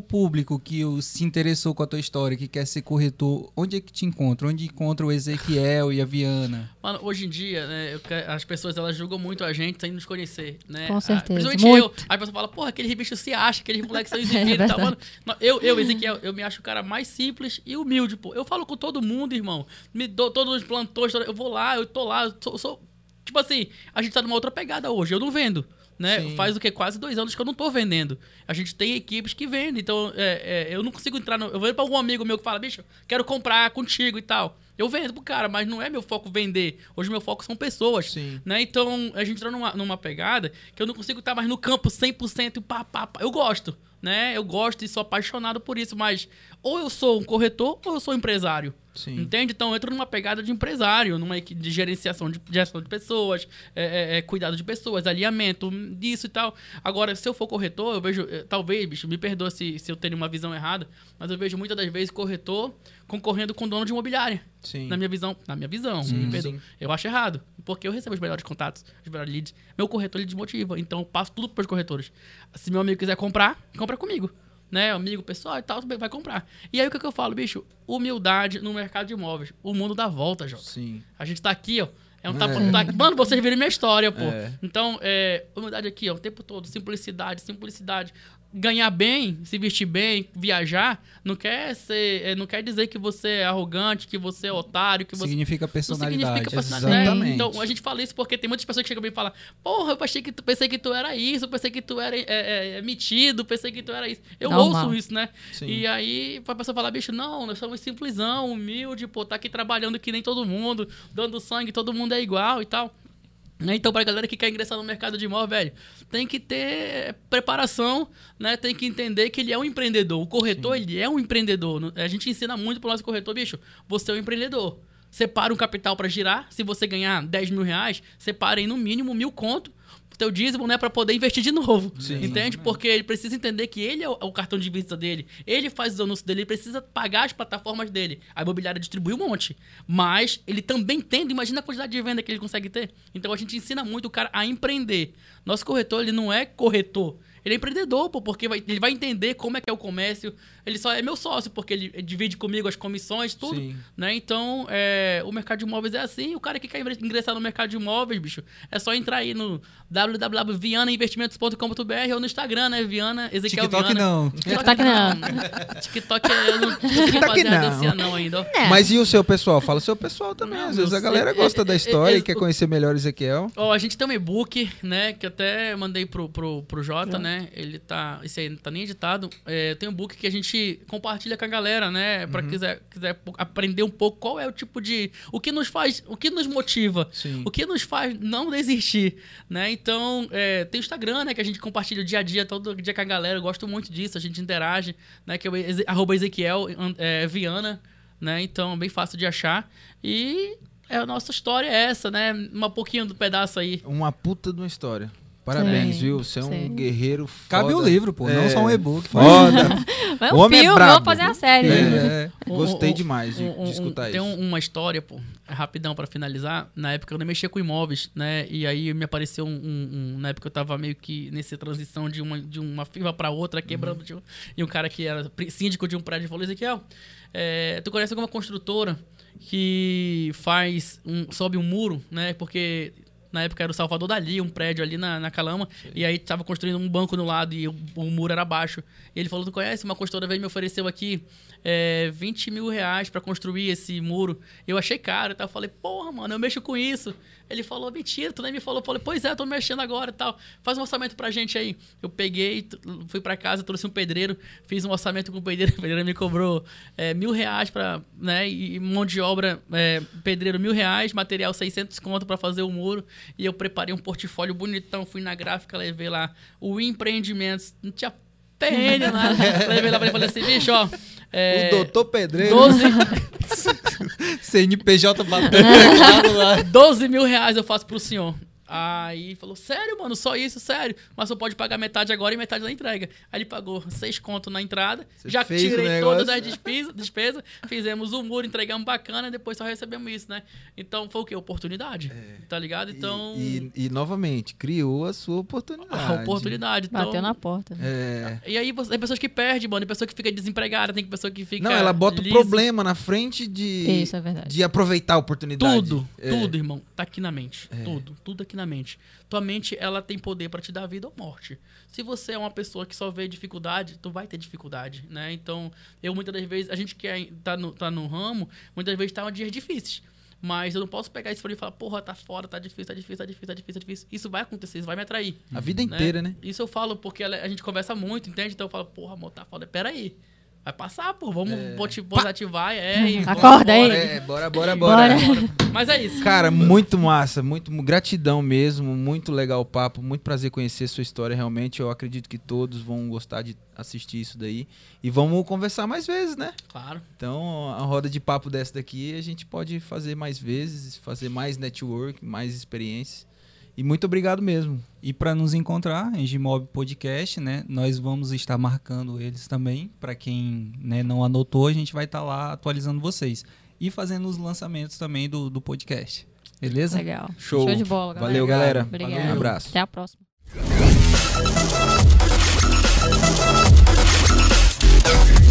público que se interessou com a tua história, que quer ser corretor, onde é que te encontra? Onde encontra o Ezequiel e a Viana? Mano, hoje em dia, né, as pessoas elas julgam muito a gente sem nos conhecer, né? Com Ah, certeza, Principalmente muito. eu. Aí a pessoa fala, porra, aqueles bichos se acham, aqueles moleques são exibidos e tal. verdade. Mano, eu, eu, Ezequiel, eu me acho o cara mais simples e humilde, pô. Eu falo com todo mundo, irmão. Me dou todos os plantões, eu vou lá, eu tô lá, eu sou, sou- Tipo assim, a gente tá numa outra pegada hoje, eu não vendo. Né? Sim. Faz o que? Quase dois anos que eu não tô vendendo. A gente tem equipes que vendem, então é, é, eu não consigo entrar no. Eu vou pra algum amigo meu que fala, bicho, quero comprar contigo e tal. Eu vendo pro cara, mas não é meu foco vender. Hoje meu foco são pessoas. Sim. Né? Então, a gente entrou numa, numa pegada que eu não consigo estar mais no campo 100% e pá, pá, pá. Eu gosto, né? Eu gosto e sou apaixonado por isso, mas ou eu sou um corretor ou eu sou um empresário. Sim. Entende? Então eu entro numa pegada de empresário, numa equipe de gerenciação de gestão de pessoas, é, é, é, cuidado de pessoas, alinhamento disso e tal. Agora, se eu for corretor, eu vejo, eh, talvez, bicho, me perdoa se, se eu tenho uma visão errada, mas eu vejo muitas das vezes corretor concorrendo com dono de imobiliária. Sim. Na minha visão, na minha visão, Sim, me perdoa. sim. Eu acho errado, porque eu recebo os melhores contatos, os melhores leads. Meu corretor ele desmotiva, então eu passo tudo para os corretores. Se meu amigo quiser comprar, compra comigo. Né, amigo pessoal e tal, vai comprar. E aí o que, que eu falo, bicho? Humildade no mercado de imóveis. O mundo dá volta, Jota. Sim. A gente tá aqui, ó. É um tapa É. taco. Mano, vocês viram minha história, pô. É. Então, é, humildade aqui, ó, o tempo todo. Simplicidade, simplicidade. Ganhar bem, se vestir bem, viajar, não quer ser. é, Não quer dizer que você é arrogante, que você é otário, que você. Significa Não personalidade. significa personalidade. Exatamente. né? Então, a gente fala isso porque tem muitas pessoas que chegam bem e falam: Porra, eu pensei que tu, pensei que tu era isso, eu pensei que tu era é, é, é, metido, pensei que tu era isso. Eu Normal. ouço isso, né? Sim. E aí a pessoa fala: Bicho, não, nós somos simplesão, humilde, pô, tá aqui trabalhando que nem todo mundo, dando sangue, todo mundo é igual e tal. Né? Então, pra galera que quer ingressar no mercado de imóvel, velho, tem que ter preparação, né? Tem que entender que ele é um empreendedor. O corretor, ele é um empreendedor. A gente ensina muito pro nosso corretor, bicho, você é um empreendedor. Separa um capital pra girar. Se você ganhar 10 mil reais, separa aí no mínimo mil conto teu dízimo, né, para poder investir de novo. Sim. Entende? Porque ele precisa entender que ele é o, o cartão de visita dele, ele faz os anúncios dele, ele precisa pagar as plataformas dele. A imobiliária distribui um monte, mas ele também tendo, imagina a quantidade de venda que ele consegue ter. Então a gente ensina muito o cara a empreender. Nosso corretor, ele não é corretor, ele é empreendedor, pô, porque vai- ele vai entender como é que é o comércio. Ele só é meu sócio, porque ele divide comigo as comissões, tudo. Sim. Né? Então, é, o mercado de imóveis é assim. O cara que quer ingressar no mercado de imóveis, bicho, é só entrar aí no www.vianainvestimentos.com.br ou no Instagram, né? Viana, Ezequiel TikTok Viana. não. TikTok não. TikTok é, eu não não consegui a dancinha não ainda. É. Mas e o seu pessoal? Fala o seu pessoal também. Não, Às vezes a galera sei. gosta da É, é, história é, e quer conhecer melhor o Ezequiel. Ó, a gente tem um e-book, né? Que até mandei pro, pro, pro Jota, né? Ele tá. Esse aí não tá nem editado. É, tem um book que a gente compartilha com a galera, né? Pra quiser, quiser po- aprender um pouco qual é o tipo de. O que nos faz. O que nos motiva. Sim. O que nos faz não desistir, né? Então, é, tem o Instagram, né? Que a gente compartilha o dia a dia, todo dia com a galera. Eu gosto muito disso, a gente interage, né? Que é o arroba Ezequiel é, Viana, né? Então, bem fácil de achar. E é, a nossa história é essa, né? Um pouquinho do pedaço aí. Uma puta de uma história. Parabéns, Sim, viu? Você é um sim. guerreiro foda. Cabe o livro, pô, não É. só um e-book. Foda. Um homem é filme, brabo. vamos fazer a série. É. Um- Gostei um- demais de, um- de escutar tem isso. um- uma história, pô, rapidão pra finalizar. Na época eu não mexia com imóveis, né? E aí me apareceu um, um- um- Na época eu tava meio que nessa transição de uma, de uma firma pra outra, quebrando. Uhum. de um- e um cara que era síndico de um prédio falou: Ezequiel, é, tu conhece alguma construtora que faz. Um, sobe um muro, né? Porque. Na época era o Salvador Dali, um prédio ali na, na Calama. E aí tava construindo um banco no lado e o, o muro era baixo. E ele falou: Tu conhece? Uma construtora veio me ofereceu aqui é, 20 mil reais pra construir esse muro. Eu achei caro e tal. Eu falei: Porra, mano, eu mexo com isso. Ele falou: Mentira, tu nem me falou. Eu falei: Pois é, tô mexendo agora e tal. Faz um orçamento pra gente aí. Eu peguei, fui pra casa, trouxe um pedreiro, fiz um orçamento com o pedreiro. O pedreiro me cobrou é, mil reais pra. Né, e mão de obra, é, pedreiro mil reais, material 600 conto pra fazer o muro. E eu preparei um portfólio bonitão, fui na gráfica, levei lá o empreendimentos. Não tinha PN lá. levei lá pra ele e falei assim: Bicho, ó. É, o doutor Pedreiro. 12, CNPJ batendo teclado lá. 12 mil reais eu faço pro senhor. Aí falou, sério, mano, só isso, sério. Mas só pode pagar metade agora e metade na entrega. Aí ele pagou seis conto na entrada. Você já tirei todas as despesas, despesas, fizemos o muro, entregamos bacana, depois só recebemos isso, né? Então foi o quê? Oportunidade. Tá ligado? Então. É. E, e- e, novamente, criou a sua oportunidade. a oportunidade. Então, Bateu na porta. né? É. E aí você- tem pessoas que perdem, mano. Tem pessoa que fica desempregada, tem pessoa que fica. Não, ela bota o problema na frente de, Isso é verdade. de aproveitar a oportunidade. Tudo, É. tudo, irmão, tá aqui na mente. Tudo, tudo aqui na mente. Tua mente, ela tem poder pra te dar vida ou morte. Se você é uma pessoa que só vê dificuldade, tu vai ter dificuldade, né? Então, eu muitas das vezes, a gente que é- tá no, tá no ramo, muitas vezes tá em dias difíceis. Mas eu não posso pegar isso e falar, porra, tá fora, tá difícil, tá difícil, tá difícil, tá difícil, tá difícil. Isso vai acontecer, isso vai me atrair. A vida inteira, né? Isso eu falo porque a gente conversa muito, entende? Então eu falo, porra, amor, tá foda. Pera aí. Vai passar, pô. Vamos positivar, é. e vamos Acorda aí. É, bora, bora, bora. Bora. Mas é isso. Cara, muito massa, muito gratidão mesmo, muito legal o papo, muito prazer conhecer sua história realmente. Eu acredito que todos vão gostar de assistir isso daí e vamos conversar mais vezes, né? Claro. Então, a roda de papo dessa daqui a gente pode fazer mais vezes, fazer mais network, mais experiências. E muito obrigado mesmo. E para nos encontrar em Gmob Podcast, né? Nós vamos estar marcando eles também. Para quem né, não anotou, a gente vai estar tá lá atualizando vocês. E fazendo os lançamentos também do, do podcast. Beleza? Legal. Show. Show de bola, galera. Valeu, galera. Obrigado. Valeu. Um abraço. Até a próxima. Thank you.